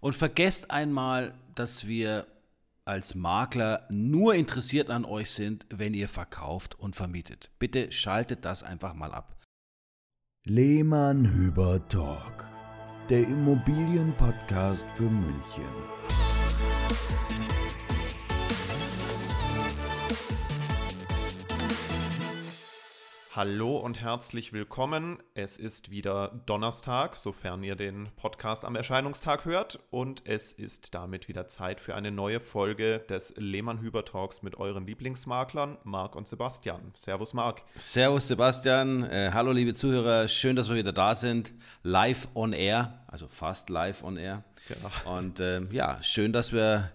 Und vergesst einmal, dass wir als Makler nur interessiert an euch sind, wenn ihr verkauft und vermietet. Bitte schaltet das einfach mal ab. Lehmann Hüber Talk, der Immobilienpodcast für München. Hallo und herzlich willkommen. Es ist wieder Donnerstag, sofern ihr den Podcast am Erscheinungstag hört. Und es ist damit wieder Zeit für eine neue Folge des Lehmann-Hüber Talks mit euren Lieblingsmaklern, Marc und Sebastian. Servus, Marc. Servus, Sebastian. Äh, hallo, liebe Zuhörer. Schön, dass wir wieder da sind. Live on air, also fast live on air. Genau. Und ähm, ja, schön, dass wir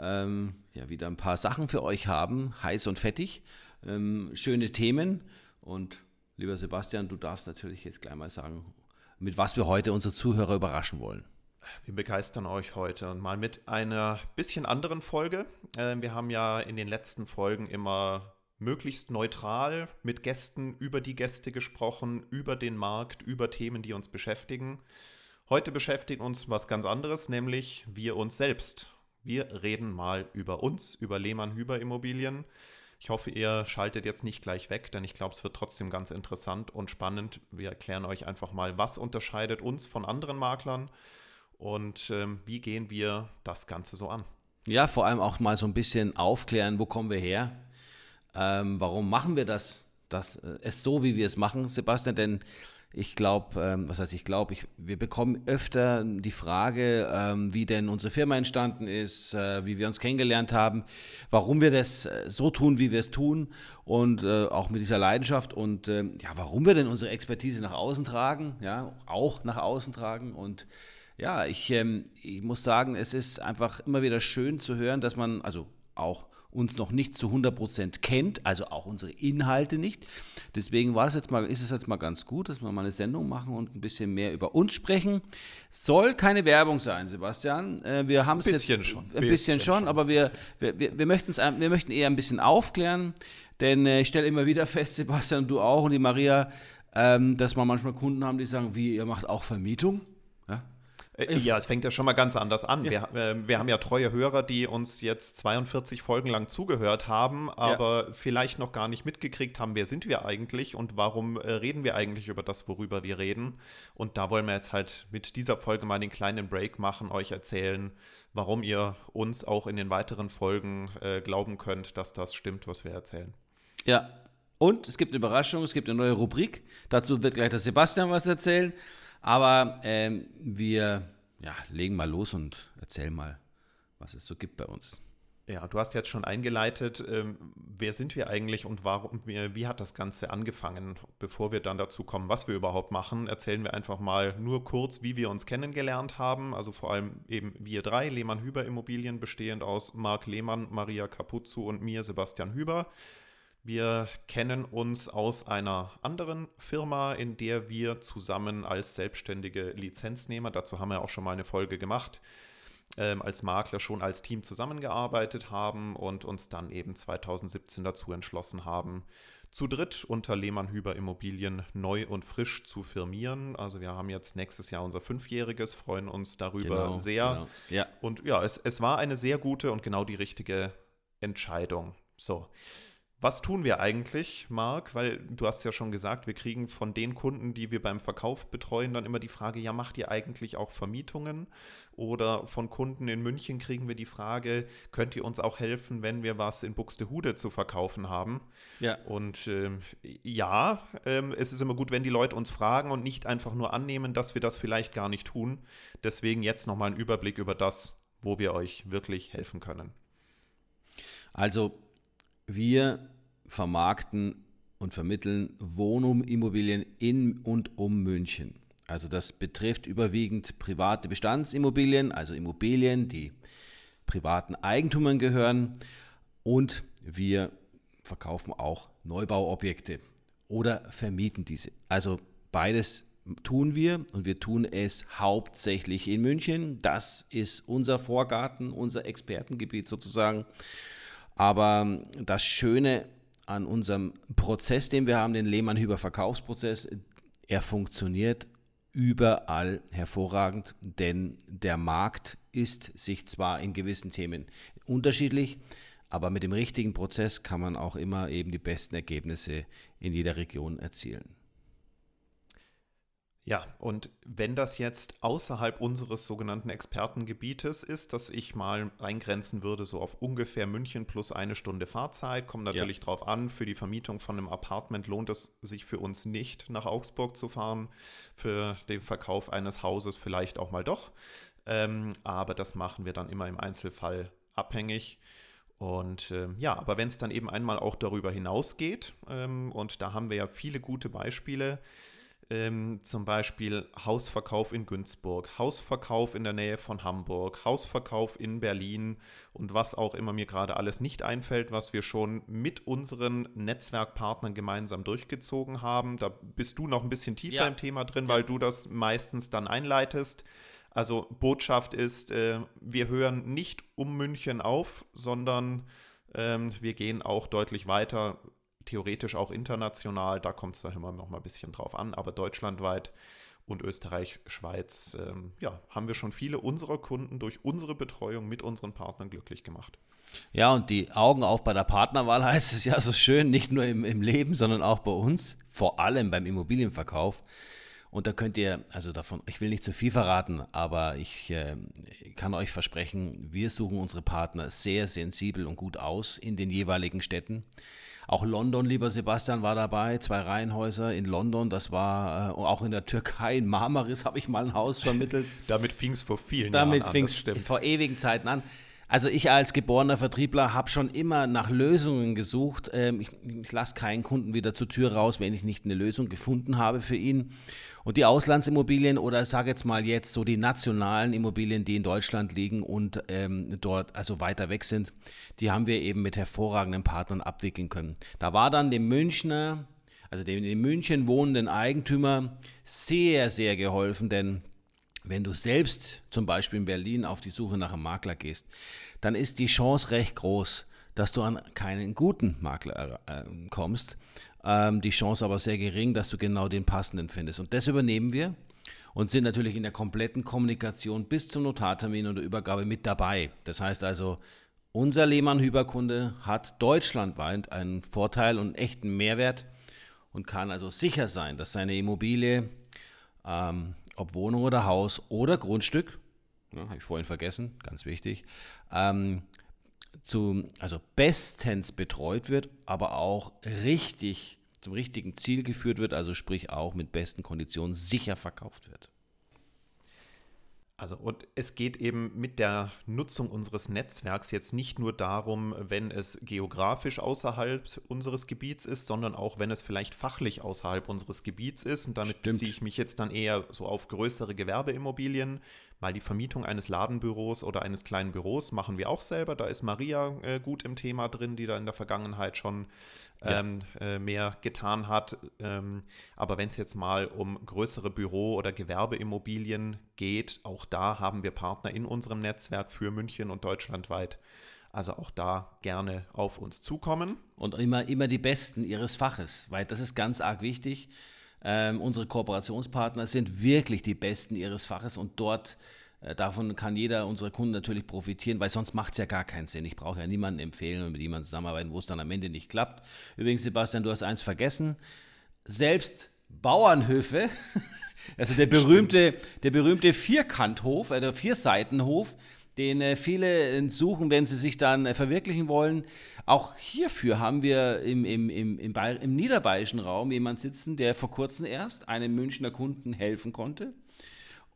ähm, ja, wieder ein paar Sachen für euch haben. Heiß und fettig. Ähm, schöne Themen. Und lieber Sebastian, du darfst natürlich jetzt gleich mal sagen, mit was wir heute unsere Zuhörer überraschen wollen. Wir begeistern euch heute und mal mit einer bisschen anderen Folge. Ähm, wir haben ja in den letzten Folgen immer möglichst neutral mit Gästen über die Gäste gesprochen, über den Markt, über Themen, die uns beschäftigen. Heute beschäftigt uns was ganz anderes, nämlich wir uns selbst. Wir reden mal über uns, über Lehmann Hüber Immobilien. Ich hoffe, ihr schaltet jetzt nicht gleich weg, denn ich glaube, es wird trotzdem ganz interessant und spannend. Wir erklären euch einfach mal, was unterscheidet uns von anderen Maklern und ähm, wie gehen wir das Ganze so an. Ja, vor allem auch mal so ein bisschen aufklären, wo kommen wir her? Ähm, warum machen wir das? Das äh, ist so, wie wir es machen, Sebastian, denn ich glaube, ähm, was heißt ich glaube, wir bekommen öfter die Frage, ähm, wie denn unsere Firma entstanden ist, äh, wie wir uns kennengelernt haben, warum wir das äh, so tun, wie wir es tun und äh, auch mit dieser Leidenschaft und äh, ja, warum wir denn unsere Expertise nach außen tragen, ja, auch nach außen tragen und ja, ich, ähm, ich muss sagen, es ist einfach immer wieder schön zu hören, dass man, also auch uns noch nicht zu 100% kennt, also auch unsere Inhalte nicht. Deswegen war es jetzt mal, ist es jetzt mal ganz gut, dass wir mal eine Sendung machen und ein bisschen mehr über uns sprechen. Soll keine Werbung sein, Sebastian. Äh, wir haben es jetzt schon, ein bisschen, bisschen schon, schon, aber wir, wir, wir, wir, wir möchten eher ein bisschen aufklären, denn äh, ich stelle immer wieder fest, Sebastian, du auch und die Maria, ähm, dass wir manchmal Kunden haben, die sagen, wie, ihr macht auch Vermietung? Äh, ja, es fängt ja schon mal ganz anders an. Ja. Wir, äh, wir, haben ja treue Hörer, die uns jetzt 42 Folgen lang zugehört haben, aber ja. vielleicht noch gar nicht mitgekriegt haben, wer sind wir eigentlich und warum äh, reden wir eigentlich über das, worüber wir reden. Und da wollen wir jetzt halt mit dieser Folge mal den kleinen Break machen, euch erzählen, warum ihr uns auch in den weiteren Folgen äh, glauben könnt, dass das stimmt, was wir erzählen. Ja, und es gibt eine Überraschung, es gibt eine neue Rubrik. Dazu wird gleich der Sebastian was erzählen. Aber ähm, wir ja, legen mal los und erzählen mal, was es so gibt bei uns. Ja, du hast jetzt schon eingeleitet, ähm, wer sind wir eigentlich und warum, wie, wie, hat das Ganze angefangen? Bevor wir dann dazu kommen, was wir überhaupt machen, erzählen wir einfach mal nur kurz, wie wir uns kennengelernt haben. Also vor allem eben wir drei, Lehmann-Hüber Immobilien, bestehend aus Marc Lehmann, Maria Capuzzo und mir, Sebastian Hüber. Wir kennen uns aus einer anderen Firma, in der wir zusammen als selbstständige Lizenznehmer, dazu haben wir auch schon mal eine Folge gemacht, ähm, als Makler schon als Team zusammengearbeitet haben und uns dann eben 2017 dazu entschlossen haben, zu dritt unter Lehmann Hüber Immobilien neu und frisch zu firmieren. Also wir haben jetzt nächstes Jahr unser Fünfjähriges, freuen uns darüber genau, sehr. Genau. Ja. Und ja, es, es war eine sehr gute und genau die richtige Entscheidung. So. Was tun wir eigentlich, Marc? Weil du hast ja schon gesagt, wir kriegen von den Kunden, die wir beim Verkauf betreuen, dann immer die Frage, ja, macht ihr eigentlich auch Vermietungen? Oder von Kunden in München kriegen wir die Frage, könnt ihr uns auch helfen, wenn wir was in Buxtehude zu verkaufen haben? Ja. Und ähm, ja, ähm, es ist immer gut, wenn die Leute uns fragen und nicht einfach nur annehmen, dass wir das vielleicht gar nicht tun. Deswegen jetzt nochmal ein Überblick über das, wo wir euch wirklich helfen können. Also wir vermarkten und vermitteln Wohnimmobilien in und um München. Also das betrifft überwiegend private Bestandsimmobilien, also Immobilien, die privaten Eigentümern gehören. Und wir verkaufen auch Neubauobjekte oder vermieten diese. Also beides tun wir und wir tun es hauptsächlich in München. Das ist unser Vorgarten, unser Expertengebiet sozusagen. Aber das Schöne an unserem Prozess, den wir haben, den Lehmann-Hüber Verkaufsprozess, er funktioniert überall hervorragend, denn der Markt ist sich zwar in gewissen Themen unterschiedlich, aber mit dem richtigen Prozess kann man auch immer eben die besten Ergebnisse in jeder Region erzielen. Ja, und wenn das jetzt außerhalb unseres sogenannten Expertengebietes ist, dass ich mal eingrenzen würde, so auf ungefähr München plus eine Stunde Fahrzeit, kommt natürlich ja. drauf an, für die Vermietung von einem Apartment lohnt es sich für uns nicht, nach Augsburg zu fahren, für den Verkauf eines Hauses vielleicht auch mal doch. Ähm, aber das machen wir dann immer im Einzelfall abhängig. Und äh, ja, aber wenn es dann eben einmal auch darüber hinausgeht, ähm, und da haben wir ja viele gute Beispiele, ähm, zum Beispiel Hausverkauf in Günzburg, Hausverkauf in der Nähe von Hamburg, Hausverkauf in Berlin und was auch immer mir gerade alles nicht einfällt, was wir schon mit unseren Netzwerkpartnern gemeinsam durchgezogen haben. Da bist du noch ein bisschen tiefer ja. im Thema drin, weil du das meistens dann einleitest. Also Botschaft ist, äh, wir hören nicht um München auf, sondern ähm, wir gehen auch deutlich weiter theoretisch auch international, da kommt es dann immer noch mal ein bisschen drauf an, aber deutschlandweit und Österreich, Schweiz, ähm, ja, haben wir schon viele unserer Kunden durch unsere Betreuung mit unseren Partnern glücklich gemacht. Ja, und die Augen auf bei der Partnerwahl heißt es ja so schön, nicht nur im, im Leben, sondern auch bei uns, vor allem beim Immobilienverkauf. Und da könnt ihr, also davon, ich will nicht zu viel verraten, aber ich äh, kann euch versprechen, wir suchen unsere Partner sehr sensibel und gut aus in den jeweiligen Städten. Auch London, lieber Sebastian, war dabei. Zwei Reihenhäuser in London. Das war äh, auch in der Türkei. In Marmaris habe ich mal ein Haus vermittelt. Damit fing es vor vielen Damit Jahren an. Damit fing es vor ewigen Zeiten an. Also ich als geborener Vertriebler habe schon immer nach Lösungen gesucht. Ähm, ich, ich lasse keinen Kunden wieder zur Tür raus, wenn ich nicht eine Lösung gefunden habe für ihn. Und die Auslandsimmobilien oder sage jetzt mal jetzt so die nationalen Immobilien, die in Deutschland liegen und ähm, dort also weiter weg sind, die haben wir eben mit hervorragenden Partnern abwickeln können. Da war dann dem Münchner, also dem in München wohnenden Eigentümer sehr, sehr geholfen, denn wenn du selbst zum Beispiel in Berlin auf die Suche nach einem Makler gehst, dann ist die Chance recht groß, dass du an keinen guten Makler äh, kommst ähm, die Chance aber sehr gering, dass du genau den passenden findest. Und das übernehmen wir und sind natürlich in der kompletten Kommunikation bis zum Notartermin und der Übergabe mit dabei. Das heißt also, unser Lehmann-Hyperkunde hat deutschlandweit einen Vorteil und einen echten Mehrwert und kann also sicher sein, dass seine Immobilie, ähm, ob Wohnung oder Haus oder Grundstück, ja, habe ich vorhin vergessen, ganz wichtig, ähm, zu, also bestens betreut wird, aber auch richtig zum richtigen Ziel geführt wird, also sprich auch mit besten Konditionen sicher verkauft wird. Also und es geht eben mit der Nutzung unseres Netzwerks jetzt nicht nur darum, wenn es geografisch außerhalb unseres Gebiets ist, sondern auch wenn es vielleicht fachlich außerhalb unseres Gebiets ist. Und damit Stimmt. beziehe ich mich jetzt dann eher so auf größere Gewerbeimmobilien, Mal die Vermietung eines Ladenbüros oder eines kleinen Büros machen wir auch selber. Da ist Maria äh, gut im Thema drin, die da in der Vergangenheit schon ähm, ja. äh, mehr getan hat. Ähm, aber wenn es jetzt mal um größere Büro- oder Gewerbeimmobilien geht, auch da haben wir Partner in unserem Netzwerk für München und deutschlandweit. Also auch da gerne auf uns zukommen. Und immer, immer die Besten ihres Faches, weil das ist ganz arg wichtig. Ähm, unsere Kooperationspartner sind wirklich die Besten ihres Faches und dort davon kann jeder unserer Kunden natürlich profitieren, weil sonst macht es ja gar keinen Sinn. Ich brauche ja niemanden empfehlen und mit jemandem zusammenarbeiten, wo es dann am Ende nicht klappt. Übrigens, Sebastian, du hast eins vergessen. Selbst Bauernhöfe, also der berühmte, der berühmte Vierkanthof, äh, der Vierseitenhof, den äh, viele suchen, wenn sie sich dann äh, verwirklichen wollen. Auch hierfür haben wir im, im, im, im, im niederbayerischen Raum jemanden sitzen, der vor kurzem erst einem Münchner Kunden helfen konnte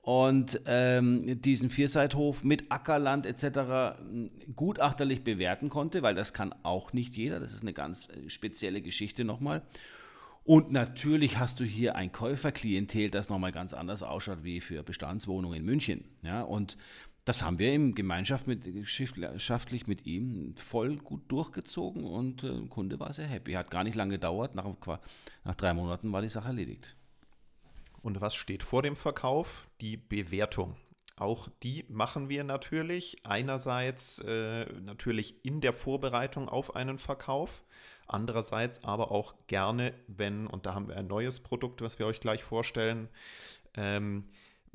und ähm, diesen Vierseithof mit Ackerland etc. gutachterlich bewerten konnte, weil das kann auch nicht jeder. Das ist eine ganz äh, spezielle Geschichte nochmal. Und natürlich hast du hier ein Käuferklientel, das nochmal ganz anders ausschaut wie für Bestandswohnungen in München. Ja, und das haben wir in Gemeinschaft mit, schaftlich mit ihm voll gut durchgezogen und äh, Kunde war sehr happy. Hat gar nicht lange gedauert, nach, nach drei Monaten war die Sache erledigt. Und was steht vor dem Verkauf? Die Bewertung. Auch die machen wir natürlich. Einerseits äh, natürlich in der Vorbereitung auf einen Verkauf. Andererseits aber auch gerne, wenn, und da haben wir ein neues Produkt, was wir euch gleich vorstellen, ähm,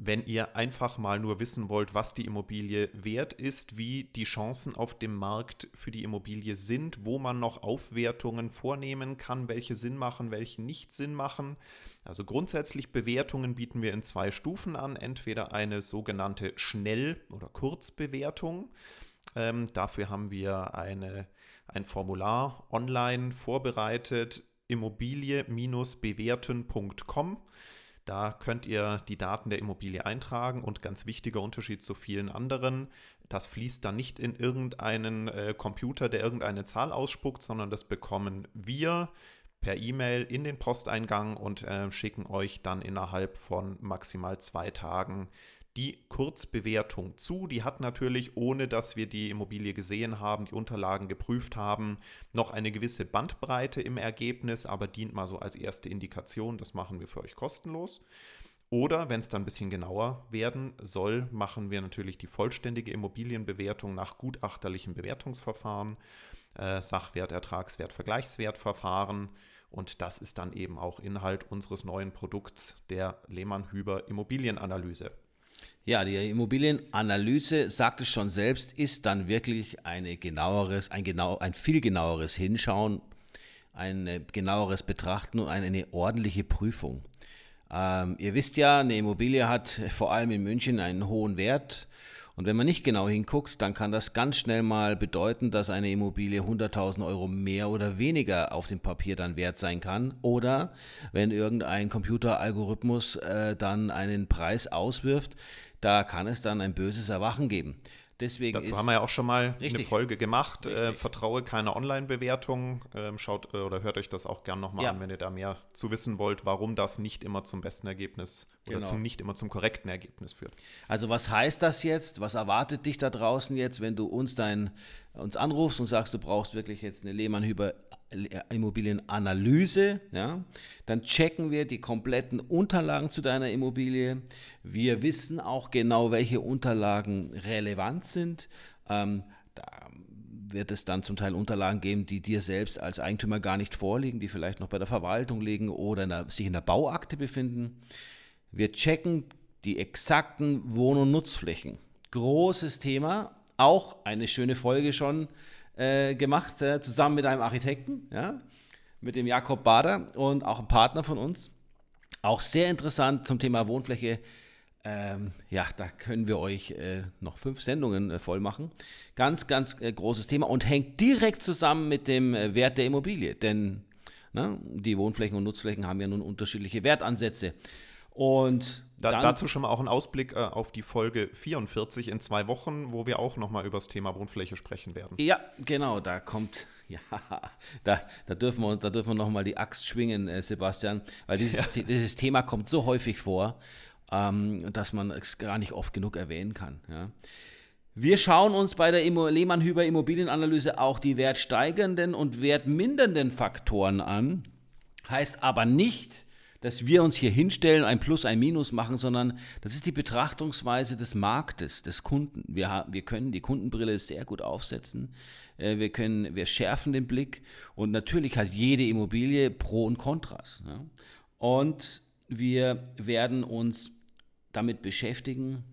wenn ihr einfach mal nur wissen wollt, was die Immobilie wert ist, wie die Chancen auf dem Markt für die Immobilie sind, wo man noch Aufwertungen vornehmen kann, welche Sinn machen, welche nicht Sinn machen. Also grundsätzlich Bewertungen bieten wir in zwei Stufen an, entweder eine sogenannte Schnell- oder Kurzbewertung. Ähm, dafür haben wir eine, ein Formular online vorbereitet, immobilie-bewerten.com. Da könnt ihr die Daten der Immobilie eintragen und ganz wichtiger Unterschied zu vielen anderen, das fließt dann nicht in irgendeinen äh, Computer, der irgendeine Zahl ausspuckt, sondern das bekommen wir per E-Mail in den Posteingang und äh, schicken euch dann innerhalb von maximal zwei Tagen die Kurzbewertung zu. Die hat natürlich, ohne dass wir die Immobilie gesehen haben, die Unterlagen geprüft haben, noch eine gewisse Bandbreite im Ergebnis, aber dient mal so als erste Indikation. Das machen wir für euch kostenlos. Oder wenn es dann ein bisschen genauer werden soll, machen wir natürlich die vollständige Immobilienbewertung nach gutachterlichen Bewertungsverfahren, äh, Sachwert, Ertragswert, Vergleichswertverfahren. Und das ist dann eben auch Inhalt unseres neuen Produkts der Lehmann-Hüber Immobilienanalyse. Ja, die Immobilienanalyse, sagt es schon selbst, ist dann wirklich eine genaueres, ein, genau, ein viel genaueres Hinschauen, ein genaueres Betrachten und eine ordentliche Prüfung. Ähm, ihr wisst ja, eine Immobilie hat vor allem in München einen hohen Wert und wenn man nicht genau hinguckt, dann kann das ganz schnell mal bedeuten, dass eine Immobilie 100.000 Euro mehr oder weniger auf dem Papier dann wert sein kann. Oder wenn irgendein Computeralgorithmus äh, dann einen Preis auswirft, da kann es dann ein böses Erwachen geben. Deswegen Dazu haben wir ja auch schon mal richtig, eine Folge gemacht. Äh, vertraue keine Online-Bewertung. Ähm, schaut äh, oder hört euch das auch gern nochmal ja. an, wenn ihr da mehr zu wissen wollt, warum das nicht immer zum besten Ergebnis oder genau. zum, nicht immer zum korrekten Ergebnis führt. Also was heißt das jetzt? Was erwartet dich da draußen jetzt, wenn du uns dein uns anrufst und sagst, du brauchst wirklich jetzt eine Lehmann-Hüber Immobilienanalyse, ja, dann checken wir die kompletten Unterlagen zu deiner Immobilie. Wir wissen auch genau, welche Unterlagen relevant sind. Ähm, da wird es dann zum Teil Unterlagen geben, die dir selbst als Eigentümer gar nicht vorliegen, die vielleicht noch bei der Verwaltung liegen oder in der, sich in der Bauakte befinden. Wir checken die exakten Wohn- und Nutzflächen. Großes Thema, auch eine schöne Folge schon äh, gemacht, äh, zusammen mit einem Architekten, ja, mit dem Jakob Bader und auch ein Partner von uns. Auch sehr interessant zum Thema Wohnfläche. Ähm, ja, da können wir euch äh, noch fünf Sendungen äh, voll machen. Ganz, ganz äh, großes Thema und hängt direkt zusammen mit dem äh, Wert der Immobilie, denn ne, die Wohnflächen und Nutzflächen haben ja nun unterschiedliche Wertansätze. Und da, dazu schon mal auch ein Ausblick äh, auf die Folge 44 in zwei Wochen, wo wir auch nochmal über das Thema Wohnfläche sprechen werden. Ja, genau, da kommt, ja, da, da dürfen wir, da dürfen wir nochmal die Axt schwingen, äh, Sebastian, weil dieses, ja. dieses Thema kommt so häufig vor, ähm, dass man es gar nicht oft genug erwähnen kann. Ja. Wir schauen uns bei der Lehmann-Hüber Immobilienanalyse auch die wertsteigernden und wertmindernden Faktoren an. Heißt aber nicht, dass wir uns hier hinstellen, ein Plus, ein Minus machen, sondern das ist die Betrachtungsweise des Marktes, des Kunden. Wir, wir können die Kundenbrille sehr gut aufsetzen. Äh, wir, können, wir schärfen den Blick und natürlich hat jede Immobilie Pro und Kontras. Ja? Und wir werden uns damit beschäftigen,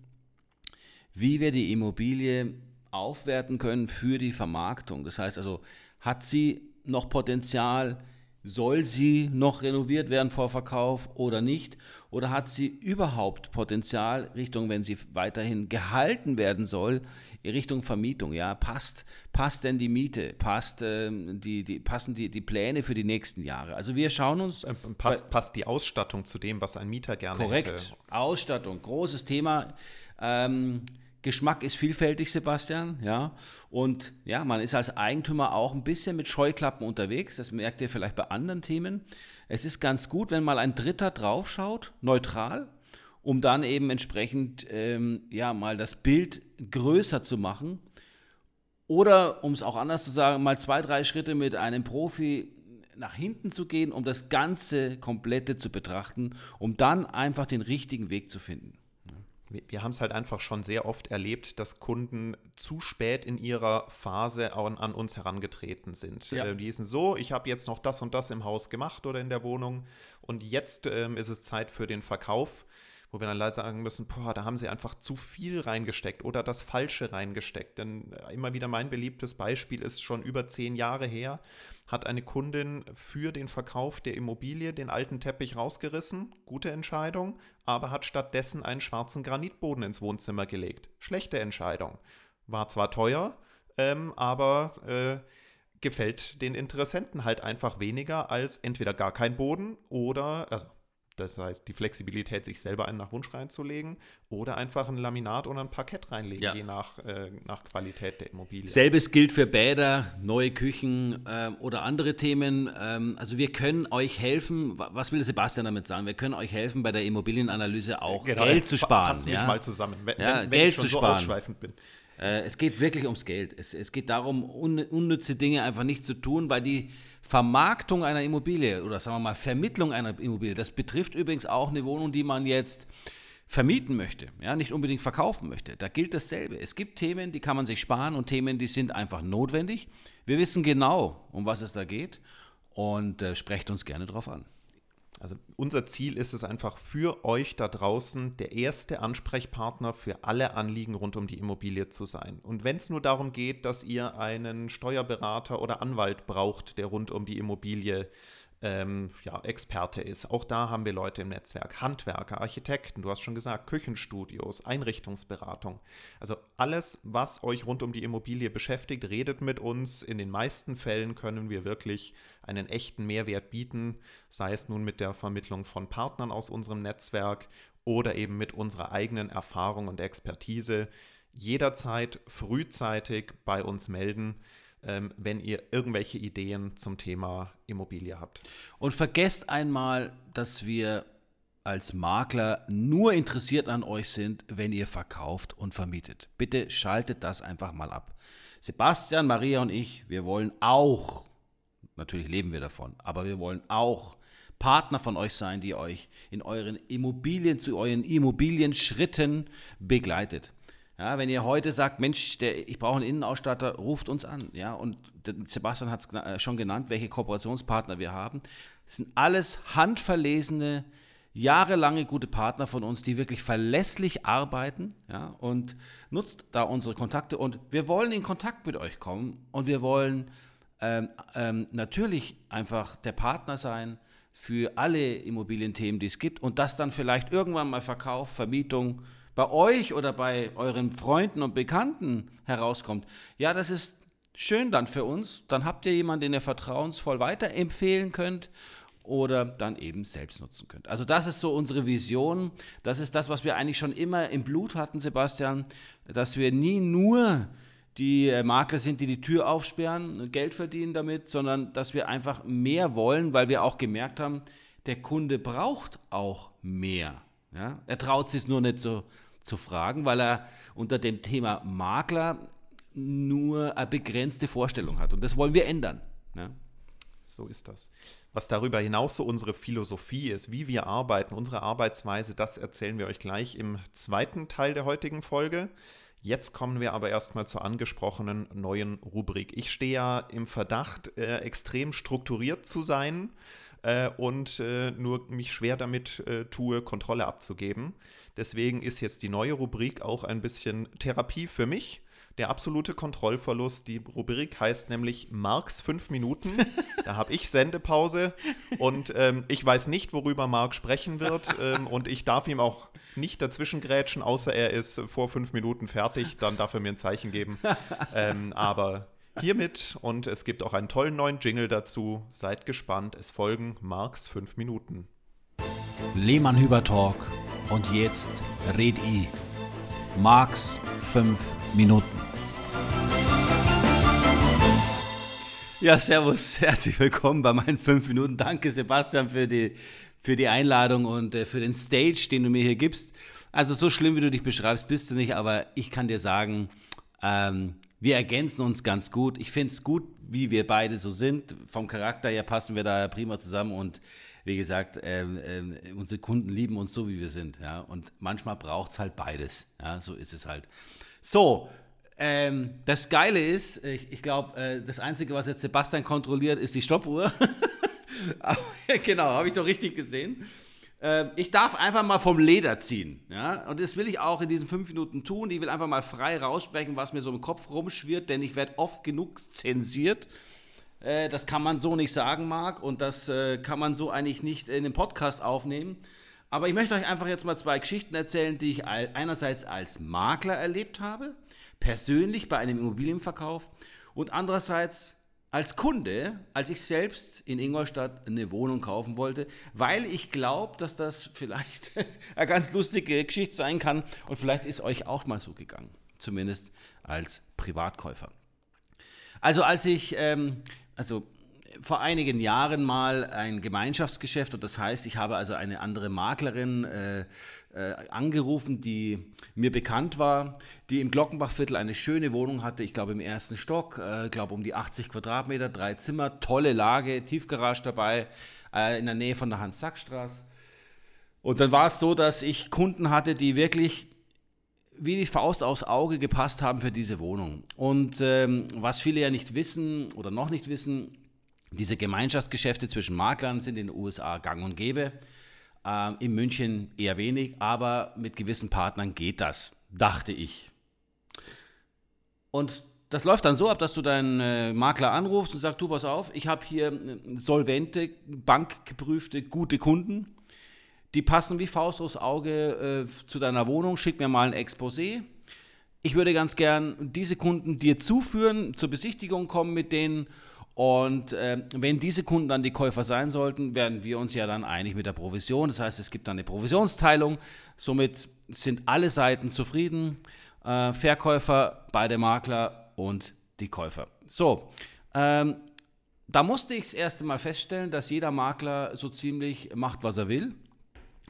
wie wir die Immobilie aufwerten können für die Vermarktung. Das heißt also, hat sie noch Potenzial, soll sie noch renoviert werden vor Verkauf oder nicht? Oder hat sie überhaupt Potenzial Richtung, wenn sie weiterhin gehalten werden soll, Richtung Vermietung? Ja, passt, passt denn die Miete? Passt, ähm, die, die, passen die, die Pläne für die nächsten Jahre? Also wir schauen uns. Äh, passt, passt die Ausstattung zu dem, was ein Mieter gerne korrekt, hätte? Korrekt, Ausstattung, großes Thema. Ähm, Geschmack ist vielfältig, Sebastian, ja. Und ja, man ist als Eigentümer auch ein bisschen mit Scheuklappen unterwegs. Das merkt ihr vielleicht bei anderen Themen. Es ist ganz gut, wenn mal ein Dritter draufschaut, neutral, um dann eben entsprechend ähm, ja mal das Bild größer zu machen. Oder, um es auch anders zu sagen, mal zwei, drei Schritte mit einem Profi nach hinten zu gehen, um das Ganze komplette zu betrachten, um dann einfach den richtigen Weg zu finden wir, wir haben es halt einfach schon sehr oft erlebt, dass Kunden zu spät in ihrer Phase an, an uns herangetreten sind. Ja. Äh, die sind so, ich habe jetzt noch das und das im Haus gemacht oder in der Wohnung und jetzt ähm, ist es Zeit für den Verkauf. Wo wir dann leider sagen müssen, boah, da haben sie einfach zu viel reingesteckt oder das Falsche reingesteckt. Denn äh, immer wieder mein beliebtes Beispiel ist schon über zehn Jahre her, hat eine Kundin für den Verkauf der Immobilie den alten Teppich rausgerissen, gute Entscheidung, aber hat stattdessen einen schwarzen Granitboden ins Wohnzimmer gelegt. Schlechte Entscheidung. War zwar teuer, ähm, aber äh, gefällt den Interessenten halt einfach weniger als entweder gar kein Boden oder, also das heißt, die Flexibilität, sich selber einen nach Wunsch reinzulegen oder einfach ein Laminat oder ein Parkett reinlegen, ja. je nach, äh, nach Qualität der Immobilie. Selbes gilt für Bäder, neue Küchen äh, oder andere Themen. Ähm, also wir können euch helfen, was will Sebastian damit sagen? Wir können euch helfen, bei der Immobilienanalyse auch genau, Geld zu sparen. Fass mich ja? mal zusammen, wenn, ja, wenn, wenn Geld ich schon zu so sparen. ausschweifend bin. Äh, es geht wirklich ums Geld. Es, es geht darum, un, unnütze Dinge einfach nicht zu tun, weil die Vermarktung einer Immobilie oder sagen wir mal Vermittlung einer Immobilie, das betrifft übrigens auch eine Wohnung, die man jetzt vermieten möchte, ja, nicht unbedingt verkaufen möchte. Da gilt dasselbe. Es gibt Themen, die kann man sich sparen und Themen, die sind einfach notwendig. Wir wissen genau, um was es da geht und äh, sprecht uns gerne darauf an. Also unser Ziel ist es einfach für euch da draußen der erste Ansprechpartner für alle Anliegen rund um die Immobilie zu sein. Und wenn es nur darum geht, dass ihr einen Steuerberater oder Anwalt braucht, der rund um die Immobilie ähm, ja, Experte ist. Auch da haben wir Leute im Netzwerk, Handwerker, Architekten, du hast schon gesagt, Küchenstudios, Einrichtungsberatung. Also alles, was euch rund um die Immobilie beschäftigt, redet mit uns. In den meisten Fällen können wir wirklich einen echten Mehrwert bieten, sei es nun mit der Vermittlung von Partnern aus unserem Netzwerk oder eben mit unserer eigenen Erfahrung und Expertise. Jederzeit frühzeitig bei uns melden ähm, wenn ihr irgendwelche Ideen zum Thema Immobilie habt. Und vergesst einmal, dass wir als Makler nur interessiert an euch sind, wenn ihr verkauft und vermietet. Bitte schaltet das einfach mal ab. Sebastian, Maria und ich, wir wollen auch, natürlich leben wir davon, aber wir wollen auch Partner von euch sein, die euch in euren Immobilien zu euren Immobilienschritten begleitet. Ja, wenn ihr heute sagt, Mensch, der, ich brauche einen Innenausstatter, ruft uns an. Ja, und Sebastian hat es äh, schon genannt, welche Kooperationspartner wir haben. Das sind alles handverlesene, jahrelange gute Partner von uns, die wirklich verlässlich arbeiten. Ja, und nutzt da unsere Kontakte. Und wir wollen in Kontakt mit euch kommen und wir wollen ähm, ähm, natürlich einfach der Partner sein für alle Immobilienthemen, die es gibt. Und das dann vielleicht irgendwann mal Verkauf, Vermietung, bei euch oder bei euren Freunden und Bekannten herauskommt, ja, das ist schön dann für uns. Dann habt ihr jemanden, den ihr vertrauensvoll weiterempfehlen könnt oder dann eben selbst nutzen könnt. Also das ist so unsere Vision. Das ist das, was wir eigentlich schon immer im Blut hatten, Sebastian, dass wir nie nur die äh, Makler sind, die die Tür aufsperren, Geld verdienen damit, sondern dass wir einfach mehr wollen, weil wir auch gemerkt haben, der Kunde braucht auch mehr. Ja? Er traut sich nur nicht so zu fragen, weil er unter dem Thema Makler nur eine begrenzte Vorstellung hat. Und das wollen wir ändern. Ja? So ist das. Was darüber hinaus so unsere Philosophie ist, wie wir arbeiten, unsere Arbeitsweise, das erzählen wir euch gleich im zweiten Teil der heutigen Folge. Jetzt kommen wir aber erstmal zur angesprochenen neuen Rubrik. Ich stehe ja im Verdacht, äh, extrem strukturiert zu sein äh, und äh, nur mich schwer damit äh, tue, Kontrolle abzugeben. Deswegen ist jetzt die neue Rubrik auch ein bisschen Therapie für mich. Der absolute Kontrollverlust. Die Rubrik heißt nämlich Marks 5 Minuten. Da habe ich Sendepause und ähm, ich weiß nicht, worüber Mark sprechen wird. Ähm, und ich darf ihm auch nicht dazwischen grätschen, außer er ist vor fünf Minuten fertig. Dann darf er mir ein Zeichen geben. Ähm, aber hiermit und es gibt auch einen tollen neuen Jingle dazu. Seid gespannt. Es folgen Marks 5 Minuten. Lehmann Hüber Talk und jetzt red i. Max 5 Minuten. Ja, servus, herzlich willkommen bei meinen 5 Minuten. Danke Sebastian für die, für die Einladung und äh, für den Stage, den du mir hier gibst. Also so schlimm, wie du dich beschreibst, bist du nicht, aber ich kann dir sagen, ähm, wir ergänzen uns ganz gut. Ich finde es gut, wie wir beide so sind. Vom Charakter her passen wir da prima zusammen und wie gesagt, ähm, ähm, unsere Kunden lieben uns so, wie wir sind. Ja? Und manchmal braucht es halt beides. Ja? So ist es halt. So, ähm, das Geile ist, ich, ich glaube, äh, das Einzige, was jetzt Sebastian kontrolliert, ist die Stoppuhr. genau, habe ich doch richtig gesehen. Äh, ich darf einfach mal vom Leder ziehen. Ja? Und das will ich auch in diesen fünf Minuten tun. Ich will einfach mal frei raussprechen, was mir so im Kopf rumschwirrt, denn ich werde oft genug zensiert. Äh, das kann man so nicht sagen, Marc, und das äh, kann man so eigentlich nicht in den Podcast aufnehmen. Aber ich möchte euch einfach jetzt mal zwei Geschichten erzählen, die ich einerseits als Makler erlebt habe, persönlich bei einem Immobilienverkauf und andererseits als Kunde, als ich selbst in Ingolstadt eine Wohnung kaufen wollte, weil ich glaube, dass das vielleicht eine ganz lustige Geschichte sein kann und vielleicht ist euch auch mal so gegangen, zumindest als Privatkäufer. Also als ich, ähm, also vor einigen Jahren mal ein Gemeinschaftsgeschäft und das heißt, ich habe also eine andere Maklerin äh, äh, angerufen, die mir bekannt war, die im Glockenbachviertel eine schöne Wohnung hatte, ich glaube im ersten Stock, äh, glaube um die 80 Quadratmeter, drei Zimmer, tolle Lage, Tiefgarage dabei, äh, in der Nähe von der Hans-Sack-Straße. Und dann war es so, dass ich Kunden hatte, die wirklich wie die Faust aufs Auge gepasst haben für diese Wohnung. Und ähm, was viele ja nicht wissen oder noch nicht wissen, diese Gemeinschaftsgeschäfte zwischen Maklern sind in den USA gang und gäbe. Ähm, in München eher wenig, aber mit gewissen Partnern geht das, dachte ich. Und das läuft dann so ab, dass du deinen äh, Makler anrufst und sagst, du pass auf, ich habe hier äh, solvente, bankgeprüfte, gute Kunden. Die passen wie Faust aufs Auge äh, zu deiner Wohnung. Schick mir mal ein Exposé. Ich würde ganz gern diese Kunden dir zuführen, zur Besichtigung kommen mit denen und äh, wenn diese Kunden dann die Käufer sein sollten, werden wir uns ja dann einig mit der Provision. Das heißt, es gibt dann eine Provisionsteilung. Somit sind alle Seiten zufrieden. Äh, Verkäufer, beide Makler und die Käufer. So, ähm, da musste ich das erste Mal feststellen, dass jeder Makler so ziemlich macht, was er will.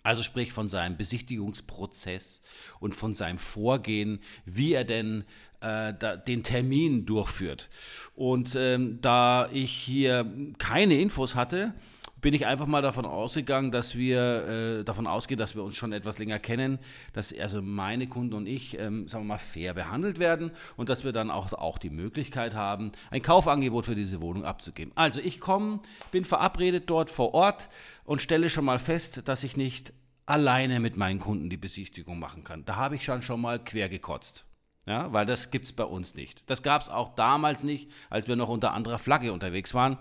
Also sprich von seinem Besichtigungsprozess und von seinem Vorgehen, wie er denn äh, da, den Termin durchführt. Und ähm, da ich hier keine Infos hatte, bin ich einfach mal davon ausgegangen, dass wir äh, davon ausgehen, dass wir uns schon etwas länger kennen, dass also meine Kunden und ich, ähm, sagen wir mal, fair behandelt werden und dass wir dann auch, auch die Möglichkeit haben, ein Kaufangebot für diese Wohnung abzugeben. Also ich komme, bin verabredet dort vor Ort und stelle schon mal fest, dass ich nicht alleine mit meinen Kunden die Besichtigung machen kann. Da habe ich schon schon mal quer gekotzt. Ja, weil das gibt es bei uns nicht. Das gab es auch damals nicht, als wir noch unter anderer Flagge unterwegs waren.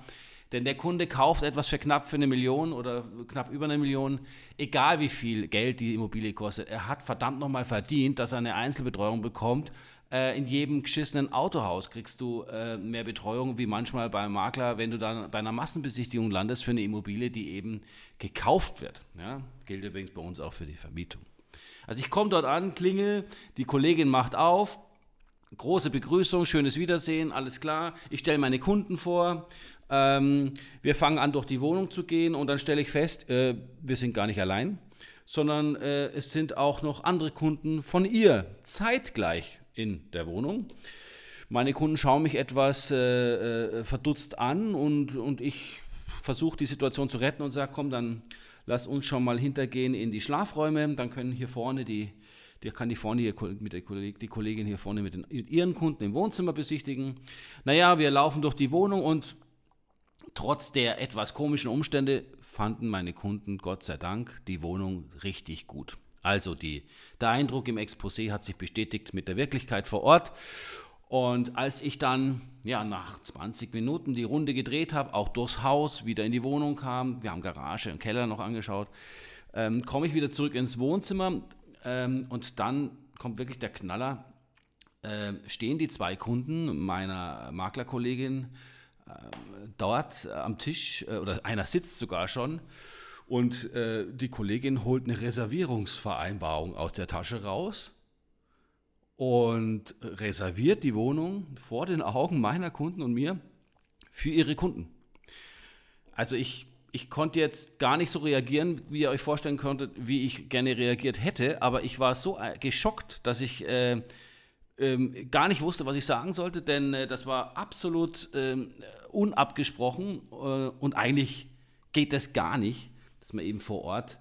Denn der Kunde kauft etwas für knapp für eine Million oder knapp über eine Million, egal wie viel Geld die Immobilie kostet. Er hat verdammt nochmal verdient, dass er eine Einzelbetreuung bekommt. Äh, in jedem geschissenen Autohaus kriegst du äh, mehr Betreuung wie manchmal beim Makler, wenn du dann bei einer Massenbesichtigung landest für eine Immobilie, die eben gekauft wird. Ja? Gilt übrigens bei uns auch für die Vermietung. Also ich komme dort an, klingel, die Kollegin macht auf, große Begrüßung, schönes Wiedersehen, alles klar. Ich stelle meine Kunden vor, ähm, wir fangen an, durch die Wohnung zu gehen und dann stelle ich fest, äh, wir sind gar nicht allein, sondern äh, es sind auch noch andere Kunden von ihr zeitgleich in der Wohnung. Meine Kunden schauen mich etwas äh, äh verdutzt an und, und ich versuche die Situation zu retten und sage, komm, dann lass uns schon mal hintergehen in die Schlafräume, dann können hier vorne die, der kann die vorne hier mit der Kollegin, die Kollegin hier vorne mit, den, mit ihren Kunden im Wohnzimmer besichtigen. Naja, wir laufen durch die Wohnung und Trotz der etwas komischen Umstände fanden meine Kunden, Gott sei Dank, die Wohnung richtig gut. Also die, der Eindruck im Exposé hat sich bestätigt mit der Wirklichkeit vor Ort. Und als ich dann ja, nach 20 Minuten die Runde gedreht habe, auch durchs Haus, wieder in die Wohnung kam, wir haben Garage und Keller noch angeschaut, ähm, komme ich wieder zurück ins Wohnzimmer ähm, und dann kommt wirklich der Knaller. Äh, stehen die zwei Kunden meiner Maklerkollegin dort äh, am Tisch, äh, oder einer sitzt sogar schon, und äh, die Kollegin holt eine Reservierungsvereinbarung aus der Tasche raus und reserviert die Wohnung vor den Augen meiner Kunden und mir für ihre Kunden. Also ich, ich konnte jetzt gar nicht so reagieren, wie ihr euch vorstellen könntet, wie ich gerne reagiert hätte, aber ich war so geschockt, dass ich äh, ähm, gar nicht wusste, was ich sagen sollte, denn äh, das war absolut ähm, unabgesprochen äh, und eigentlich geht das gar nicht, dass man eben vor Ort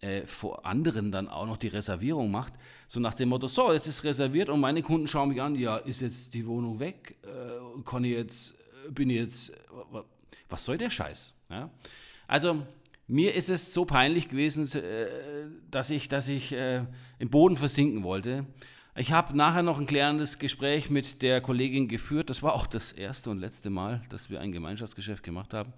äh, vor anderen dann auch noch die Reservierung macht. So nach dem Motto, so, jetzt ist reserviert und meine Kunden schauen mich an, ja, ist jetzt die Wohnung weg? Äh, kann ich jetzt, bin ich jetzt, was soll der Scheiß? Ja? Also Mir ist es so peinlich gewesen, äh, dass ich, dass ich äh, im Boden versinken wollte. Ich habe nachher noch ein klärendes Gespräch mit der Kollegin geführt. Das war auch das erste und letzte Mal, dass wir ein Gemeinschaftsgeschäft gemacht haben.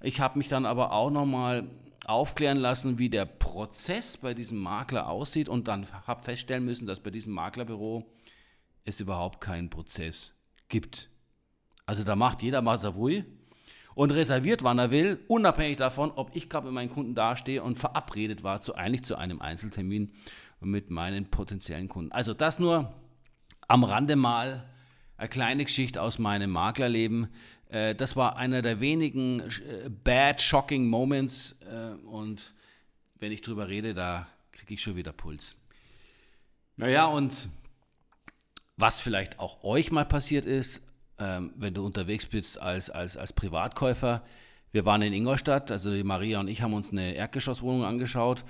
Ich habe mich dann aber auch nochmal aufklären lassen, wie der Prozess bei diesem Makler aussieht und dann habe feststellen müssen, dass bei diesem Maklerbüro es überhaupt keinen Prozess gibt. Also da macht jeder Masavui und reserviert, wann er will, unabhängig davon, ob ich gerade mit meinen Kunden dastehe und verabredet war zu eigentlich zu einem Einzeltermin mit meinen potenziellen Kunden. Also das nur am Rande mal eine kleine Geschichte aus meinem Maklerleben. Äh, das war einer der wenigen äh, bad, shocking Moments äh, und wenn ich drüber rede, da kriege ich schon wieder Puls. Naja, und was vielleicht auch euch mal passiert ist, ähm, wenn du unterwegs bist als, als, als Privatkäufer. Wir waren in Ingolstadt, also Maria und ich haben uns eine Erdgeschosswohnung angeschaut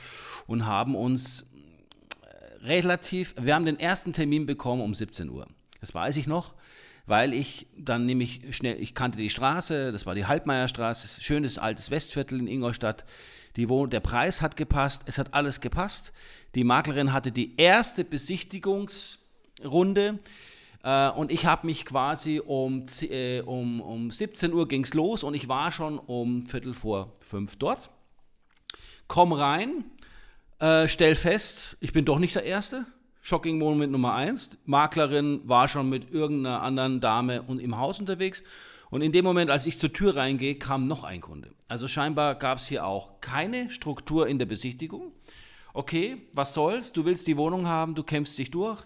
und haben uns relativ, wir haben den ersten Termin bekommen um 17 Uhr. Das weiß ich noch, weil ich dann nämlich schnell, ich kannte die Straße, das war die Halbmeierstraße, schönes altes Westviertel in Ingolstadt. Die Wohn der Preis hat gepasst, es hat alles gepasst. Die Maklerin hatte die erste Besichtigungsrunde äh, und ich habe mich quasi um, äh, um, um 17 Uhr ging es los und ich war schon um Viertel vor fünf dort. Komm rein, äh, stell fest, ich bin doch nicht der Erste. Shocking Moment Nummer eins. Maklerin war schon mit irgendeiner anderen Dame und im Haus unterwegs. Und in dem Moment, als ich zur Tür reingehe, kam noch ein Kunde. Also scheinbar gab es hier auch keine Struktur in der Besichtigung. Okay, was soll's? Du willst die Wohnung haben, du kämpfst dich durch.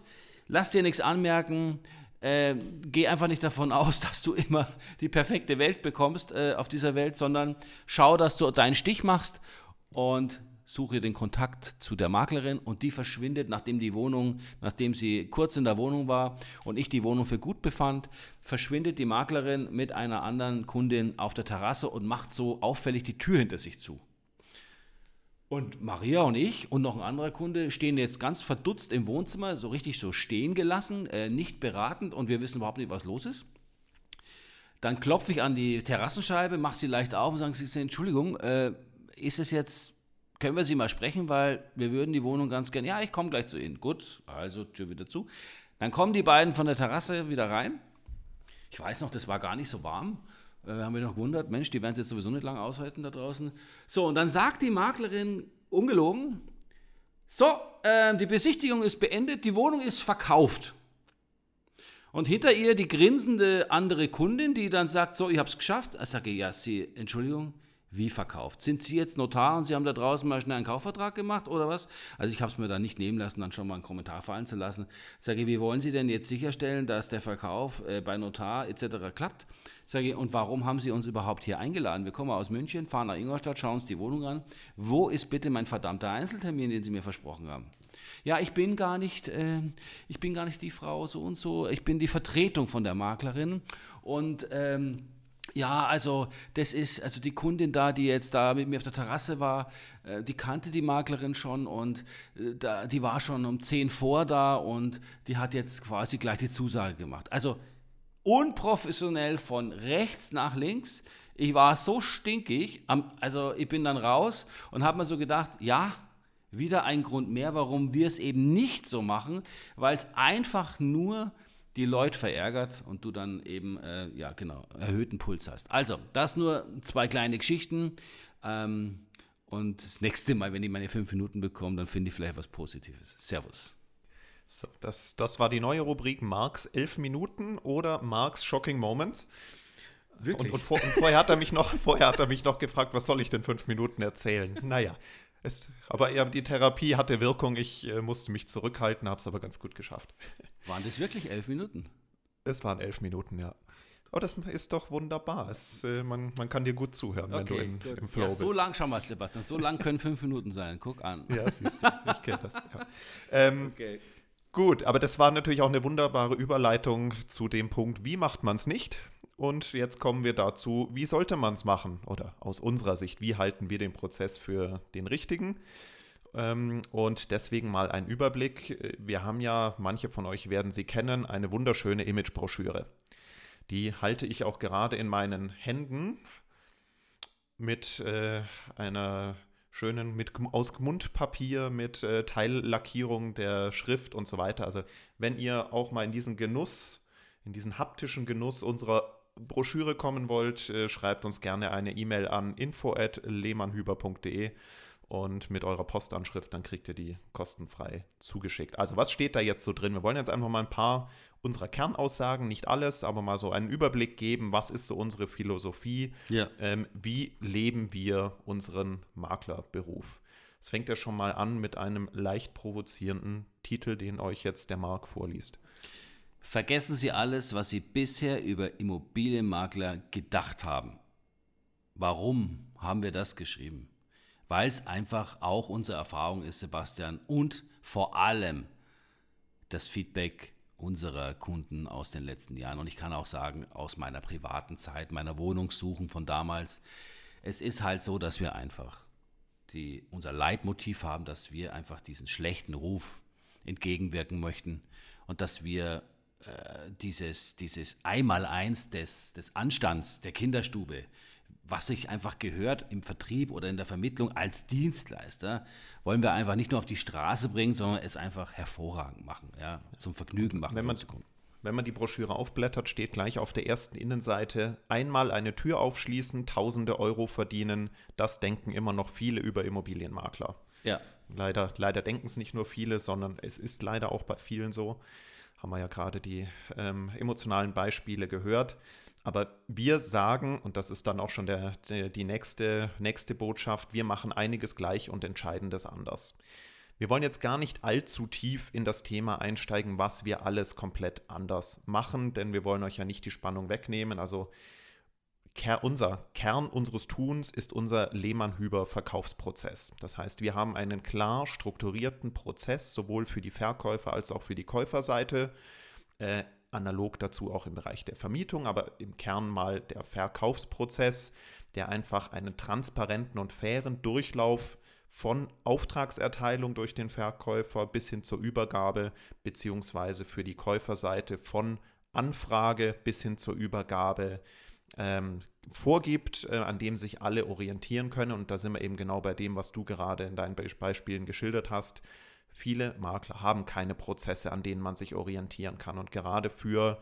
Lass dir nichts anmerken. Äh, geh einfach nicht davon aus, dass du immer die perfekte Welt bekommst äh, auf dieser Welt, sondern schau, dass du deinen Stich machst und suche den Kontakt zu der Maklerin und die verschwindet, nachdem die Wohnung, nachdem sie kurz in der Wohnung war und ich die Wohnung für gut befand, verschwindet die Maklerin mit einer anderen Kundin auf der Terrasse und macht so auffällig die Tür hinter sich zu. Und Maria und ich und noch ein anderer Kunde stehen jetzt ganz verdutzt im Wohnzimmer, so richtig so stehen gelassen, äh, nicht beratend und wir wissen überhaupt nicht, was los ist. Dann klopfe ich an die Terrassenscheibe, mache sie leicht auf und sage, Entschuldigung, äh, ist es jetzt können wir Sie mal sprechen, weil wir würden die Wohnung ganz gerne. Ja, ich komme gleich zu Ihnen. Gut, also Tür wieder zu. Dann kommen die beiden von der Terrasse wieder rein. Ich weiß noch, das war gar nicht so warm. Äh, haben wir noch gewundert, Mensch, die werden es jetzt sowieso nicht lange aushalten da draußen. So, und dann sagt die Maklerin ungelogen, so, äh, die Besichtigung ist beendet, die Wohnung ist verkauft. Und hinter ihr die grinsende andere Kundin, die dann sagt, so, ich habe es geschafft. Ich sage, ja, Sie, Entschuldigung, wie verkauft? Sind Sie jetzt Notar und Sie haben da draußen mal schnell einen Kaufvertrag gemacht oder was? Also ich habe es mir da nicht nehmen lassen, dann schon mal einen Kommentar fallen zu lassen. Sage wie wollen Sie denn jetzt sicherstellen, dass der Verkauf äh, bei Notar etc. klappt? Sage und warum haben Sie uns überhaupt hier eingeladen? Wir kommen aus München, fahren nach Ingolstadt, schauen uns die Wohnung an. Wo ist bitte mein verdammter Einzeltermin, den Sie mir versprochen haben? Ja, ich bin gar nicht, äh, ich bin gar nicht die Frau so und so. Ich bin die Vertretung von der Maklerin und ähm, ja, also das ist, also die Kundin da, die jetzt da mit mir auf der Terrasse war, äh, die kannte die Maklerin schon und äh, die war schon um 10 vor da und die hat jetzt quasi gleich die Zusage gemacht. Also unprofessionell von rechts nach links. Ich war so stinkig, also ich bin dann raus und habe mir so gedacht, ja, wieder ein Grund mehr, warum wir es eben nicht so machen, weil es einfach nur die Leute verärgert und du dann eben, äh, ja genau, erhöhten Puls hast. Also, das nur zwei kleine Geschichten. Ähm, und das nächste Mal, wenn ich meine fünf Minuten bekomme, dann finde ich vielleicht was Positives. Servus. So, das, das war die neue Rubrik Marks elf Minuten oder Marks Shocking Moments. Wirklich? Und, und, vor, und, vorher, hat er mich noch, vorher hat er mich noch gefragt, was soll ich denn fünf Minuten erzählen? Naja, es, aber ja, die Therapie hatte Wirkung. Ich äh, musste mich zurückhalten, habe es aber ganz gut geschafft. Waren das wirklich elf Minuten? Es waren elf Minuten, ja. Oh, das ist doch wunderbar. Es, äh, man, man kann dir gut zuhören, okay, wenn du in, im Flow ja, bist. So lang, schau mal, Sebastian, so lang können fünf Minuten sein. Guck an. Ja, siehst du, ich kenne das. Ja. Ähm, okay. Gut, aber das war natürlich auch eine wunderbare Überleitung zu dem Punkt, wie macht man es nicht? Und jetzt kommen wir dazu, wie sollte man es machen? Oder aus unserer Sicht, wie halten wir den Prozess für den richtigen? Ähm, und deswegen mal ein Überblick. Wir haben ja, manche von euch werden sie kennen, eine wunderschöne Imagebroschüre. Die halte ich auch gerade in meinen Händen. mit äh, einer schönen, mit aus Mundpapier, mit äh, Teillackierung der Schrift und so weiter. Also wenn ihr auch mal in diesen Genuss, in diesen haptischen Genuss unserer Broschüre kommen wollt, äh, schreibt uns gerne eine E-Mail an info@lehmannhüber.de und mit eurer Postanschrift, dann kriegt ihr die kostenfrei zugeschickt. Also was steht da jetzt so drin? Wir wollen jetzt einfach mal ein paar unserer Kernaussagen, nicht alles, aber mal so einen Überblick geben, was ist so unsere Philosophie, ja. ähm, wie leben wir unseren Maklerberuf. Es fängt ja schon mal an mit einem leicht provozierenden Titel, den euch jetzt der Marc vorliest. Vergessen Sie alles, was Sie bisher über Immobilienmakler gedacht haben. Warum haben wir das geschrieben? Weil es einfach auch unsere Erfahrung ist, Sebastian, und vor allem das Feedback unserer Kunden aus den letzten Jahren. Und ich kann auch sagen, aus meiner privaten Zeit, meiner Wohnungssuchen von damals. Es ist halt so, dass wir einfach die, unser Leitmotiv haben, dass wir einfach diesen schlechten Ruf entgegenwirken möchten und dass wir äh, dieses, dieses Einmaleins des, des Anstands der Kinderstube, was sich einfach gehört im Vertrieb oder in der Vermittlung als Dienstleister, wollen wir einfach nicht nur auf die Straße bringen, sondern es einfach hervorragend machen, ja, zum Vergnügen machen. Wenn man, wenn man die Broschüre aufblättert, steht gleich auf der ersten Innenseite, einmal eine Tür aufschließen, tausende Euro verdienen, das denken immer noch viele über Immobilienmakler. Ja. Leider, leider denken es nicht nur viele, sondern es ist leider auch bei vielen so. Haben wir ja gerade die ähm, emotionalen Beispiele gehört. Aber wir sagen, und das ist dann auch schon der, der, die nächste, nächste Botschaft, wir machen einiges gleich und Entscheidendes anders. Wir wollen jetzt gar nicht allzu tief in das Thema einsteigen, was wir alles komplett anders machen, denn wir wollen euch ja nicht die Spannung wegnehmen. Also unser Kern unseres Tuns ist unser Lehmann-Hüber-Verkaufsprozess. Das heißt, wir haben einen klar strukturierten Prozess, sowohl für die Verkäufer als auch für die Käuferseite. Äh, analog dazu auch im Bereich der Vermietung, aber im Kern mal der Verkaufsprozess, der einfach einen transparenten und fairen Durchlauf von Auftragserteilung durch den Verkäufer bis hin zur Übergabe, beziehungsweise für die Käuferseite von Anfrage bis hin zur Übergabe ähm, vorgibt, äh, an dem sich alle orientieren können. Und da sind wir eben genau bei dem, was du gerade in deinen Beispielen geschildert hast. Viele Makler haben keine Prozesse, an denen man sich orientieren kann. Und gerade für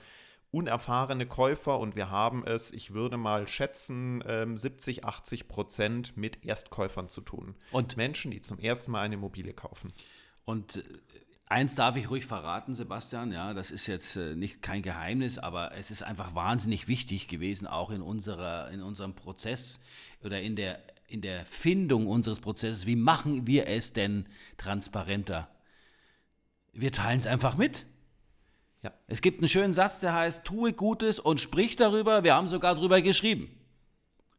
unerfahrene Käufer, und wir haben es, ich würde mal schätzen, 70, ähm, 80 Prozent mit Erstkäufern zu tun. Und Menschen, die zum ersten Mal eine Immobilie kaufen. Und äh, Eins darf ich ruhig verraten, Sebastian, ja, das ist jetzt äh, nicht kein Geheimnis, aber es ist einfach wahnsinnig wichtig gewesen, auch in, unserer, in unserem Prozess oder in der in der Findung unseres Prozesses, wie machen wir es denn transparenter? Wir teilen es einfach mit. Ja. Es gibt einen schönen Satz, der heißt, tue Gutes und sprich darüber. Wir haben sogar darüber geschrieben.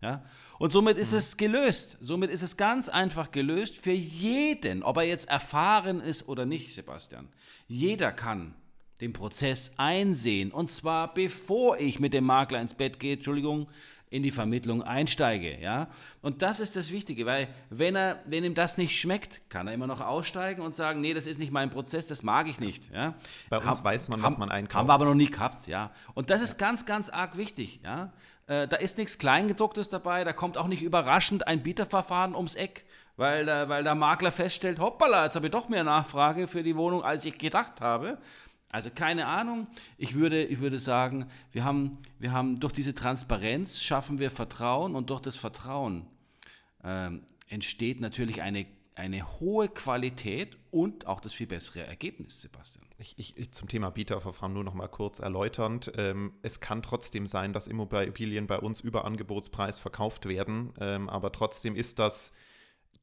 Ja? Und somit ist mhm. es gelöst. Somit ist es ganz einfach gelöst für jeden, ob er jetzt erfahren ist oder nicht, Sebastian. Jeder kann den Prozess einsehen. Und zwar bevor ich mit dem Makler ins Bett gehe, Entschuldigung, in die Vermittlung einsteige. Ja? Und das ist das Wichtige, weil wenn, er, wenn ihm das nicht schmeckt, kann er immer noch aussteigen und sagen, nee, das ist nicht mein Prozess, das mag ich nicht. Ja? Bei uns Hab, weiß man, was man einkauft. Haben wir aber noch nie gehabt. Ja? Und das ist ganz, ganz arg wichtig. Ja? Äh, da ist nichts Kleingedrucktes dabei, da kommt auch nicht überraschend ein Bieterverfahren ums Eck, weil, äh, weil der Makler feststellt, hoppala, jetzt habe ich doch mehr Nachfrage für die Wohnung, als ich gedacht habe. Also keine Ahnung. Ich würde, ich würde sagen, wir haben, wir haben durch diese Transparenz schaffen wir Vertrauen und durch das Vertrauen ähm, entsteht natürlich eine, eine hohe Qualität und auch das viel bessere Ergebnis, Sebastian. Ich, ich, zum Thema Bieterverfahren nur noch mal kurz erläuternd. Ähm, es kann trotzdem sein, dass Immobilien bei uns über Angebotspreis verkauft werden, ähm, aber trotzdem ist das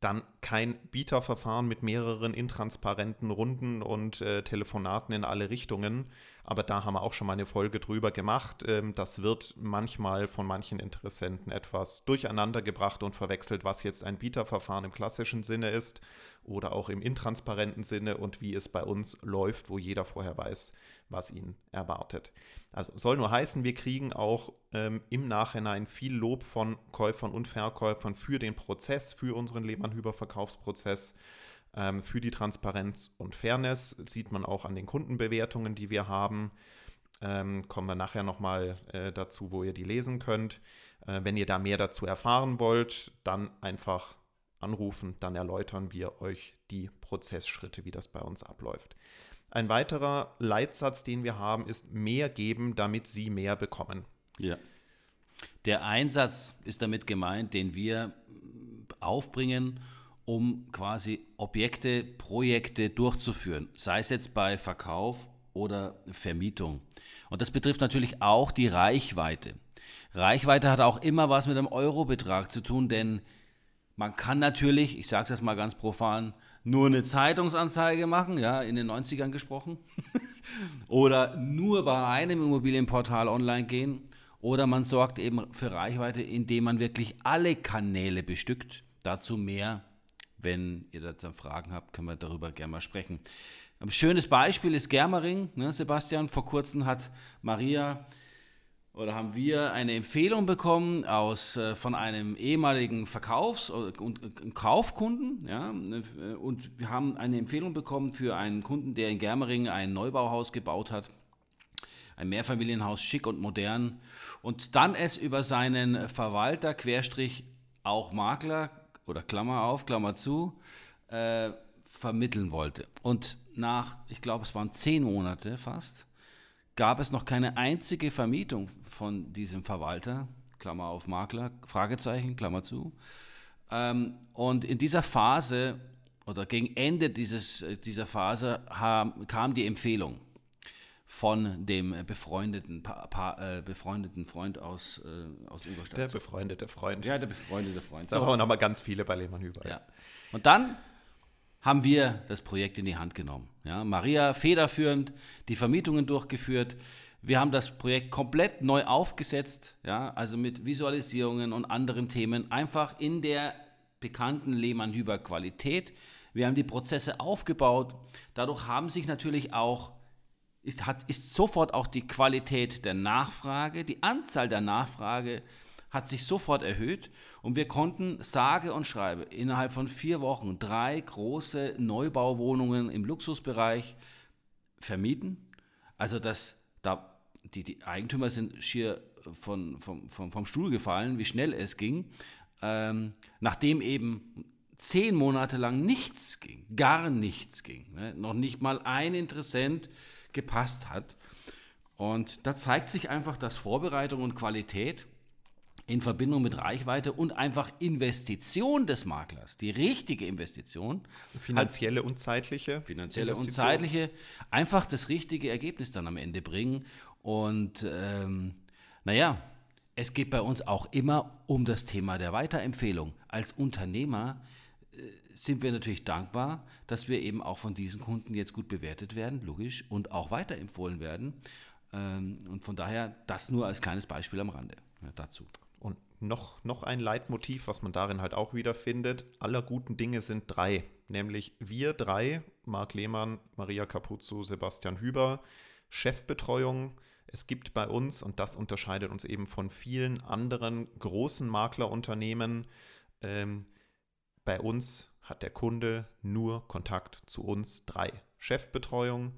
dann kein Bieterverfahren mit mehreren intransparenten Runden und äh, Telefonaten in alle Richtungen. Aber da haben wir auch schon mal eine Folge drüber gemacht. Ähm, das wird manchmal von manchen Interessenten etwas durcheinander gebracht und verwechselt, was jetzt ein Bieterverfahren im klassischen Sinne ist oder auch im intransparenten Sinne und wie es bei uns läuft, wo jeder vorher weiß, was ihn erwartet. Also soll nur heißen, wir kriegen auch ähm, im Nachhinein viel Lob von Käufern und Verkäufern für den Prozess, für unseren Lehmann-Hüber-Verkaufsprozess, ähm, für die Transparenz und Fairness. Sieht man auch an den Kundenbewertungen, die wir haben. Ähm, kommen wir nachher nochmal äh, dazu, wo ihr die lesen könnt. Äh, wenn ihr da mehr dazu erfahren wollt, dann einfach anrufen, dann erläutern wir euch die Prozessschritte, wie das bei uns abläuft. Ein weiterer Leitsatz, den wir haben, ist mehr geben, damit Sie mehr bekommen. Ja. Der Einsatz ist damit gemeint, den wir aufbringen, um quasi Objekte, Projekte durchzuführen, sei es jetzt bei Verkauf oder Vermietung. Und das betrifft natürlich auch die Reichweite. Reichweite hat auch immer was mit einem Eurobetrag zu tun, denn man kann natürlich, ich sage es jetzt mal ganz profan, nur eine Zeitungsanzeige machen, ja, in den 90ern gesprochen, oder nur bei einem Immobilienportal online gehen, oder man sorgt eben für Reichweite, indem man wirklich alle Kanäle bestückt. Dazu mehr, wenn ihr dazu Fragen habt, können wir darüber gerne mal sprechen. Ein schönes Beispiel ist Germering. Ne, Sebastian, vor kurzem hat Maria oder haben wir eine Empfehlung bekommen aus, äh, von einem ehemaligen Verkaufs- und äh, Kaufkunden. Ja, äh, und wir haben eine Empfehlung bekommen für einen Kunden, der in Germering ein Neubauhaus gebaut hat. Ein Mehrfamilienhaus, schick und modern. Und dann es über seinen Verwalter, Querstrich, auch Makler oder Klammer auf, Klammer zu, äh, vermitteln wollte. Und nach, ich glaube, es waren zehn Monate fast, gab es noch keine einzige Vermietung von diesem Verwalter, Klammer auf Makler, Fragezeichen, Klammer zu. Ähm, und in dieser Phase oder gegen Ende dieses, dieser Phase kam die Empfehlung von dem befreundeten, pa, pa, äh, befreundeten Freund aus, äh, aus Ingolstadt. Der befreundete Freund. Ja, der befreundete Freund. Da so. haben wir nochmal ganz viele bei Lehmann über. Ja. Und dann haben wir das Projekt in die Hand genommen. Ja, Maria federführend die Vermietungen durchgeführt. Wir haben das Projekt komplett neu aufgesetzt, ja, also mit Visualisierungen und anderen Themen, einfach in der bekannten Lehmann-Hüber Qualität. Wir haben die Prozesse aufgebaut. Dadurch haben sich natürlich auch, ist, hat, ist sofort auch die Qualität der Nachfrage, die Anzahl der Nachfrage hat sich sofort erhöht und wir konnten sage und schreibe innerhalb von vier Wochen drei große Neubauwohnungen im Luxusbereich vermieten. Also das, da, die, die Eigentümer sind schier von, vom, vom, vom Stuhl gefallen, wie schnell es ging, ähm, nachdem eben zehn Monate lang nichts ging, gar nichts ging, ne? noch nicht mal ein Interessent gepasst hat. Und da zeigt sich einfach, dass Vorbereitung und Qualität in Verbindung mit Reichweite und einfach Investition des Maklers, die richtige Investition. Finanzielle und zeitliche. Finanzielle und zeitliche, einfach das richtige Ergebnis dann am Ende bringen. Und ähm, naja, es geht bei uns auch immer um das Thema der Weiterempfehlung. Als Unternehmer äh, sind wir natürlich dankbar, dass wir eben auch von diesen Kunden jetzt gut bewertet werden, logisch, und auch weiterempfohlen werden. Ähm, und von daher das nur als kleines Beispiel am Rande dazu. Noch, noch ein Leitmotiv, was man darin halt auch wiederfindet, aller guten Dinge sind drei. Nämlich wir drei, Marc Lehmann, Maria Capuzzo, Sebastian Hüber, Chefbetreuung. Es gibt bei uns, und das unterscheidet uns eben von vielen anderen großen Maklerunternehmen, ähm, bei uns hat der Kunde nur Kontakt zu uns drei. Chefbetreuung,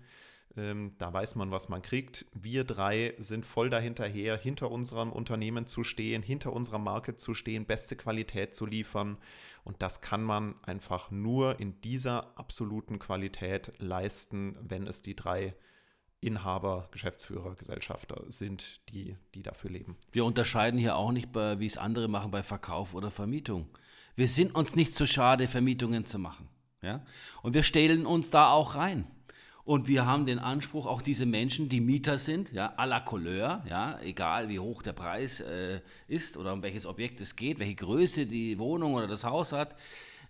ähm, da weiß man, was man kriegt. Wir drei sind voll dahinterher, hinter unserem Unternehmen zu stehen, hinter unserer Marke zu stehen, beste Qualität zu liefern. Und das kann man einfach nur in dieser absoluten Qualität leisten, wenn es die drei Inhaber, Geschäftsführer, Gesellschafter sind, die, die dafür leben. Wir unterscheiden hier auch nicht, wie es andere machen, bei Verkauf oder Vermietung. Wir sind uns nicht so schade, Vermietungen zu machen. Ja? Und wir stellen uns da auch rein. Und wir haben den Anspruch, auch diese Menschen, die Mieter sind, ja, à la Couleur, ja, egal wie hoch der Preis äh, ist oder um welches Objekt es geht, welche Größe die Wohnung oder das Haus hat,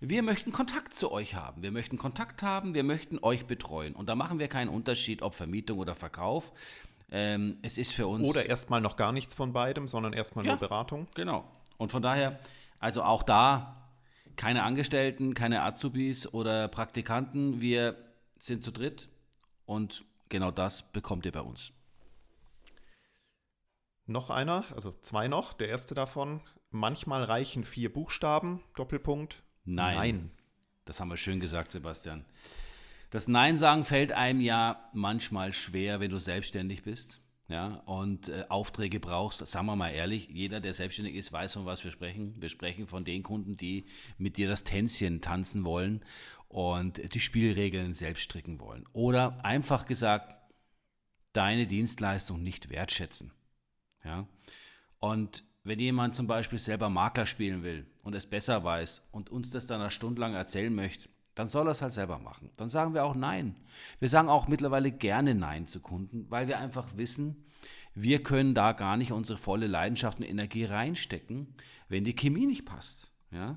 wir möchten Kontakt zu euch haben. Wir möchten Kontakt haben, wir möchten euch betreuen. Und da machen wir keinen Unterschied, ob Vermietung oder Verkauf. Ähm, es ist für uns. Oder erstmal noch gar nichts von beidem, sondern erstmal ja, nur Beratung. Genau. Und von daher, also auch da keine Angestellten, keine Azubis oder Praktikanten. Wir sind zu dritt und genau das bekommt ihr bei uns. Noch einer, also zwei noch. Der erste davon. Manchmal reichen vier Buchstaben. Doppelpunkt. Nein. Nein. Das haben wir schön gesagt, Sebastian. Das Nein sagen fällt einem ja manchmal schwer, wenn du selbstständig bist. ja, und äh, Aufträge brauchst, sagen wir mal ehrlich, jeder, der selbstständig ist, weiß, von was wir sprechen. Wir sprechen von den Kunden, die mit dir das Tänzchen tanzen wollen und die Spielregeln selbst stricken wollen. Oder einfach gesagt, deine Dienstleistung nicht wertschätzen. Ja? Und wenn jemand zum Beispiel selber Makler spielen will und es besser weiß und uns das dann eine Stunde lang erzählen möchte, dann soll er es halt selber machen. Dann sagen wir auch Nein. Wir sagen auch mittlerweile gerne Nein zu Kunden, weil wir einfach wissen, wir können da gar nicht unsere volle Leidenschaft und Energie reinstecken, wenn die Chemie nicht passt. Ja?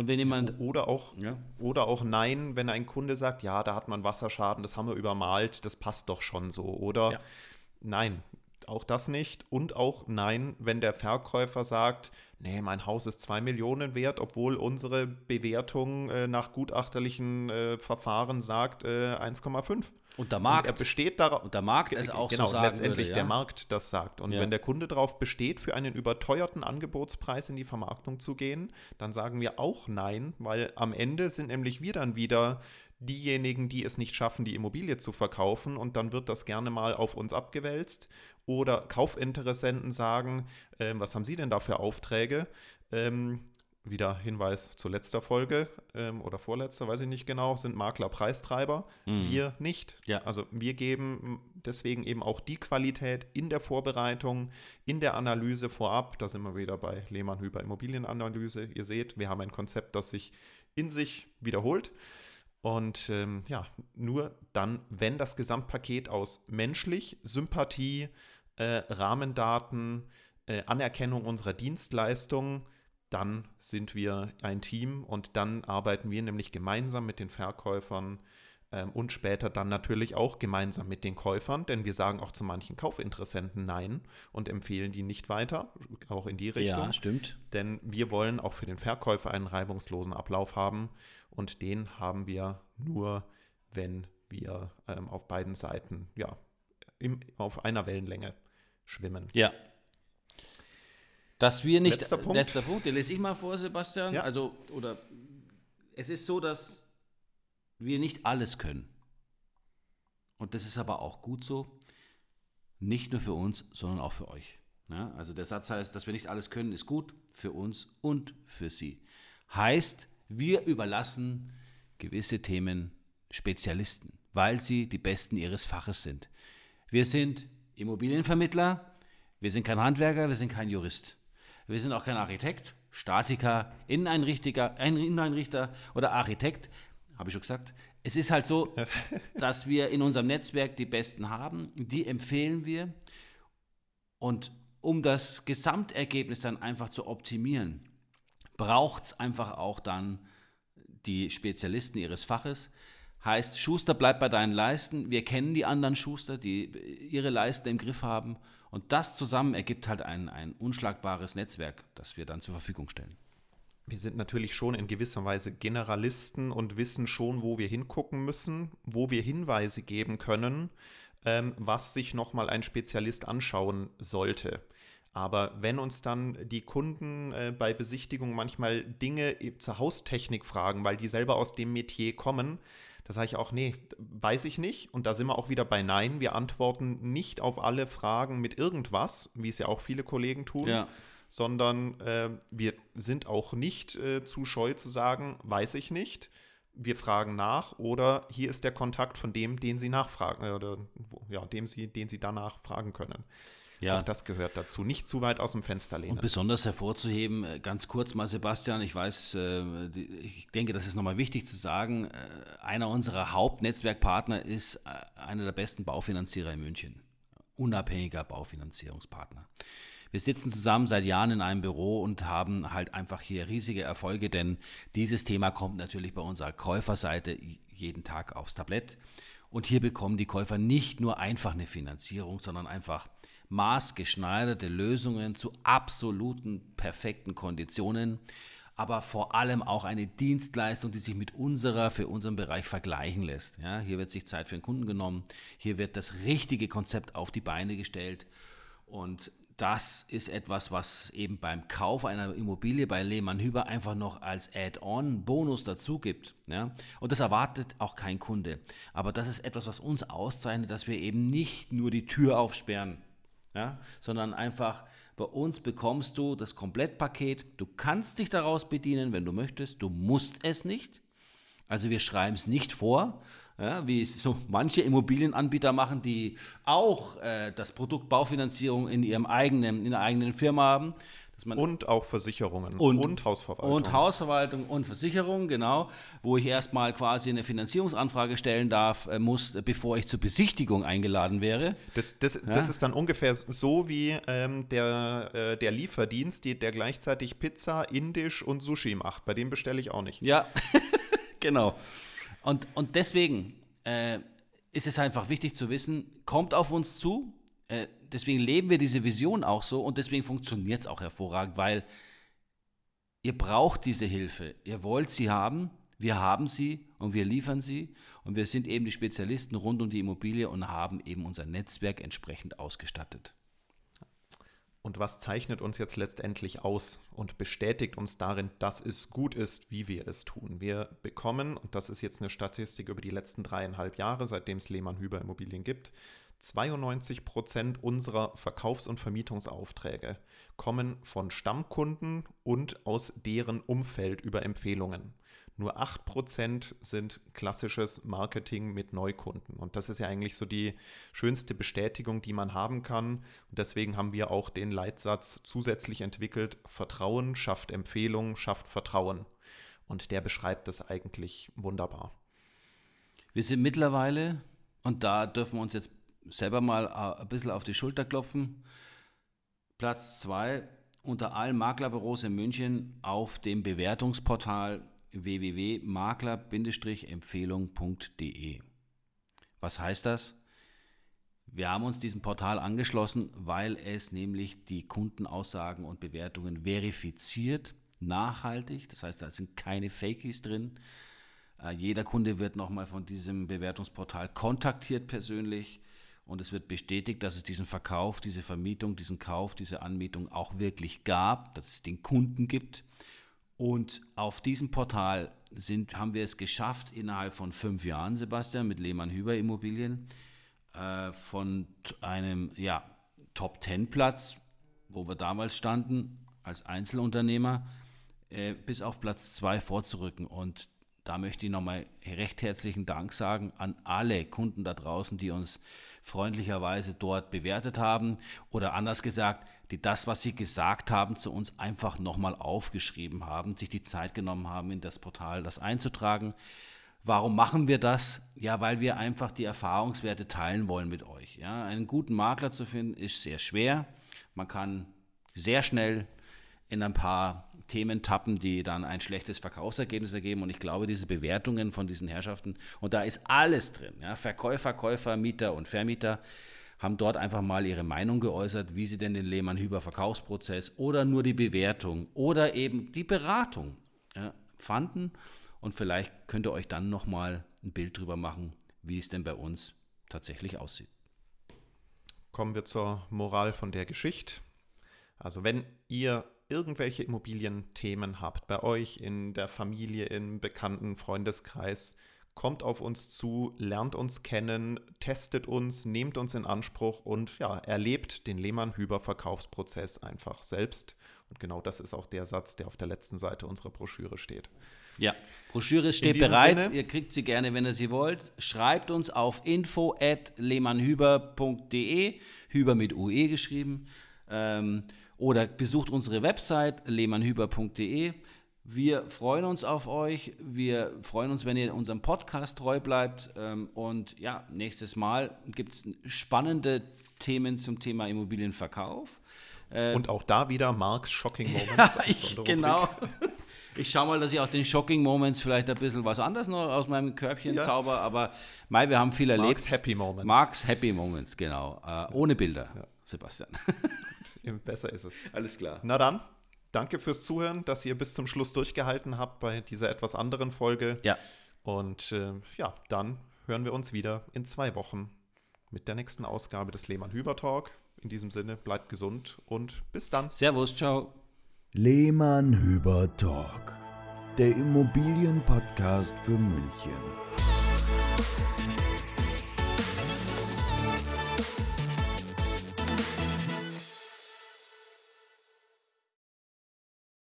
Und wenn jemand. Oder auch, ja. oder auch Nein, wenn ein Kunde sagt, ja, da hat man Wasserschaden, das haben wir übermalt, das passt doch schon so. Oder ja. nein, auch das nicht. Und auch nein, wenn der Verkäufer sagt, nee, mein Haus ist 2 Millionen wert, obwohl unsere Bewertung äh, nach gutachterlichen äh, Verfahren sagt äh, 1,5. Und der Markt. Und er besteht darauf. Und der Markt es auch genau, so sagen letztendlich würde, ja? der Markt das sagt. Und ja. wenn der Kunde darauf besteht, für einen überteuerten Angebotspreis in die Vermarktung zu gehen, dann sagen wir auch nein, weil am Ende sind nämlich wir dann wieder diejenigen, die es nicht schaffen, die Immobilie zu verkaufen und dann wird das gerne mal auf uns abgewälzt. Oder Kaufinteressenten sagen, äh, was haben Sie denn da für Aufträge? Ähm, wieder Hinweis zur letzter Folge ähm, oder vorletzter, weiß ich nicht genau, sind Makler Preistreiber. Mhm. Wir nicht. Ja. Also wir geben deswegen eben auch die Qualität in der Vorbereitung, in der Analyse vorab. Da sind wir wieder bei Lehmann-Hüber Immobilienanalyse. Ihr seht, wir haben ein Konzept, das sich in sich wiederholt. Und ähm, ja, nur dann, wenn das Gesamtpaket aus menschlich, Sympathie, äh, Rahmendaten, äh, Anerkennung unserer Dienstleistungen, dann sind wir ein Team und dann arbeiten wir nämlich gemeinsam mit den Verkäufern ähm, und später dann natürlich auch gemeinsam mit den Käufern, denn wir sagen auch zu manchen Kaufinteressenten Nein und empfehlen die nicht weiter, auch in die Richtung. Ja, stimmt. Denn wir wollen auch für den Verkäufer einen reibungslosen Ablauf haben und den haben wir nur, wenn wir ähm, auf beiden Seiten ja, im, auf einer Wellenlänge schwimmen. Ja, dass wir nicht. Letzter Punkt. Letzter Punkt, den lese ich mal vor, Sebastian. Ja. Also, oder es ist so, dass wir nicht alles können. Und das ist aber auch gut so. Nicht nur für uns, sondern auch für euch. Ja, also der Satz heißt, dass wir nicht alles können, ist gut für uns und für sie. Heißt, wir überlassen gewisse Themen Spezialisten, weil sie die Besten ihres Faches sind. Wir sind Immobilienvermittler, wir sind kein Handwerker, wir sind kein Jurist. Wir sind auch kein Architekt, Statiker, Inneneinrichter, Inneneinrichter oder Architekt. Habe ich schon gesagt. Es ist halt so, dass wir in unserem Netzwerk die Besten haben. Die empfehlen wir. Und um das Gesamtergebnis dann einfach zu optimieren, braucht es einfach auch dann die Spezialisten ihres Faches. Heißt, Schuster bleibt bei deinen Leisten. Wir kennen die anderen Schuster, die ihre Leisten im Griff haben. Und das zusammen ergibt halt ein, ein unschlagbares Netzwerk, das wir dann zur Verfügung stellen. Wir sind natürlich schon in gewisser Weise Generalisten und wissen schon, wo wir hingucken müssen, wo wir Hinweise geben können, ähm, was sich nochmal ein Spezialist anschauen sollte. Aber wenn uns dann die Kunden äh, bei Besichtigung manchmal Dinge zur Haustechnik fragen, weil die selber aus dem Metier kommen, da sage ich auch, nee, weiß ich nicht. Und da sind wir auch wieder bei Nein. Wir antworten nicht auf alle Fragen mit irgendwas, wie es ja auch viele Kollegen tun, ja. sondern äh, wir sind auch nicht äh, zu scheu zu sagen, weiß ich nicht. Wir fragen nach oder hier ist der Kontakt von dem, den Sie nachfragen, äh, oder ja, dem Sie, den Sie danach fragen können. Ja. Auch das gehört dazu. Nicht zu weit aus dem Fenster lehnen. Und besonders hervorzuheben, äh, ganz kurz mal, Sebastian, ich weiß, äh, ich denke, das ist nochmal wichtig zu sagen, äh, einer unserer Hauptnetzwerkpartner ist einer der besten Baufinanzierer in München. Unabhängiger Baufinanzierungspartner. Wir sitzen zusammen seit Jahren in einem Büro und haben halt einfach hier riesige Erfolge, denn dieses Thema kommt natürlich bei unserer Käuferseite jeden Tag aufs Tablett. Und hier bekommen die Käufer nicht nur einfach eine Finanzierung, sondern einfach maßgeschneiderte Lösungen zu absoluten perfekten Konditionen, aber vor allem auch eine Dienstleistung, die sich mit unserer für unseren Bereich vergleichen lässt. Ja, hier wird sich Zeit für den Kunden genommen, hier wird das richtige Konzept auf die Beine gestellt und das ist etwas, was eben beim Kauf einer Immobilie bei Lehmann Hüber einfach noch als Add-on Bonus dazu gibt. Ja? Und das erwartet auch kein Kunde. Aber das ist etwas, was uns auszeichnet, dass wir eben nicht nur die Tür aufsperren ja, sondern einfach bei uns bekommst du das Komplettpaket. Du kannst dich daraus bedienen, wenn du möchtest. Du musst es nicht. Also wir schreiben es nicht vor, ja, wie es so manche Immobilienanbieter machen, die auch äh, das Produkt Baufinanzierung in ihrem eigenen, in der eigenen Firma haben und auch Versicherungen und, und, Hausverwaltung. Und Hausverwaltung und Versicherung, genau, wo ich erstmal quasi eine Finanzierungsanfrage stellen darf, äh, muss, bevor ich zur Besichtigung eingeladen wäre. Das, das, ja? das ist dann ungefähr so wie ähm, der, äh, der Lieferdienst, die, der gleichzeitig Pizza, Indisch und Sushi macht. Bei dem bestelle ich auch nicht. Ja, genau. Und, und deswegen äh, ist es einfach wichtig zu wissen, kommt auf uns zu, äh, deswegen leben wir diese Vision auch so und deswegen funktioniert es auch hervorragend, weil ihr braucht diese Hilfe. Ihr wollt sie haben, wir haben sie und wir liefern sie und wir sind eben die Spezialisten rund um die Immobilie und haben eben unser Netzwerk entsprechend ausgestattet. Und was zeichnet uns jetzt letztendlich aus und bestätigt uns darin, dass es gut ist, wie wir es tun? Wir bekommen, und das ist jetzt eine Statistik über die letzten dreieinhalb Jahre, seitdem es Lehmann Hüber Immobilien gibt, 92 Prozent unserer Verkaufs- und Vermietungsaufträge kommen von Stammkunden und aus deren Umfeld über Empfehlungen. Nur 8 Prozent sind klassisches Marketing mit Neukunden. Und das ist ja eigentlich so die schönste Bestätigung, die man haben kann. Und deswegen haben wir auch den Leitsatz zusätzlich entwickelt, Vertrauen schafft Empfehlung, schafft Vertrauen. Und der beschreibt das eigentlich wunderbar. Wir sind mittlerweile, und da dürfen wir uns jetzt selber mal äh, ein bisschen auf die Schulter klopfen. Platz 2 unter allen Maklerbüros in München auf dem Bewertungsportal www.makler-empfehlung.de. Was heißt das? Wir haben uns diesem Portal angeschlossen, weil es nämlich die Kundenaussagen und Bewertungen verifiziert, nachhaltig. Das heißt, da sind keine Fakies drin. Äh, jeder Kunde wird nochmal von diesem Bewertungsportal kontaktiert persönlich und es wird bestätigt, dass es diesen Verkauf, diese Vermietung, diesen Kauf, diese Anmietung auch wirklich gab, dass es den Kunden gibt. Und auf diesem Portal sind, haben wir es geschafft, innerhalb von fünf Jahren, Sebastian, mit Lehmann-Hüber Immobilien, äh, von einem ja, Top-10-Platz, wo wir damals standen, als Einzelunternehmer, äh, bis auf Platz zwei vorzurücken. Und da möchte ich nochmal recht herzlichen Dank sagen an alle Kunden da draußen, die uns freundlicherweise dort bewertet haben oder anders gesagt, die das, was sie gesagt haben, zu uns einfach nochmal aufgeschrieben haben, sich die Zeit genommen haben, in das Portal das einzutragen. Warum machen wir das? Ja, weil wir einfach die Erfahrungswerte teilen wollen mit euch. Ja, einen guten Makler zu finden ist sehr schwer. Man kann sehr schnell in ein paar Themen tappen, die dann ein schlechtes Verkaufsergebnis ergeben. Und ich glaube, diese Bewertungen von diesen Herrschaften, und da ist alles drin, ja, Verkäufer, Käufer, Mieter und Vermieter, haben dort einfach mal ihre Meinung geäußert, wie sie denn den Lehmann-Hüber-Verkaufsprozess oder nur die Bewertung oder eben die Beratung ja, fanden. Und vielleicht könnt ihr euch dann nochmal ein Bild drüber machen, wie es denn bei uns tatsächlich aussieht. Kommen wir zur Moral von der Geschichte. Also wenn ihr irgendwelche Immobilienthemen habt, bei euch in der Familie, im bekannten Freundeskreis, kommt auf uns zu, lernt uns kennen, testet uns, nehmt uns in Anspruch und ja, erlebt den Lehmann-Hüber-Verkaufsprozess einfach selbst. Und genau das ist auch der Satz, der auf der letzten Seite unserer Broschüre steht. Ja, Broschüre steht bereit. Sinne, ihr kriegt sie gerne, wenn ihr sie wollt. Schreibt uns auf info@lehmannhüber.de, Hüber mit UE geschrieben. Ähm, oder besucht unsere Website lehmannhüber.de. Wir freuen uns auf euch. Wir freuen uns, wenn ihr unserem Podcast treu bleibt. Ähm, und ja, nächstes Mal gibt es spannende Themen zum Thema Immobilienverkauf. Äh, und auch da wieder Marks Shocking Moments. Ja, ich, genau. Ich schaue mal, dass ich aus den Shocking Moments vielleicht ein bisschen was anderes noch aus meinem Körbchen ja. zauber. Aber Mai, wir haben viel erlebt. Marks Happy Moments. Marks Happy Moments, genau. Äh, ohne Bilder, ja. Sebastian. Besser ist es. Alles klar. Na dann, danke fürs Zuhören, dass ihr bis zum Schluss durchgehalten habt bei dieser etwas anderen Folge. Ja. Und äh, ja, dann hören wir uns wieder in zwei Wochen mit der nächsten Ausgabe des Lehmann-Hüber-Talk. In diesem Sinne, bleibt gesund und bis dann. Servus, ciao. Lehmann-Hüber Talk, der Immobilienpodcast für München.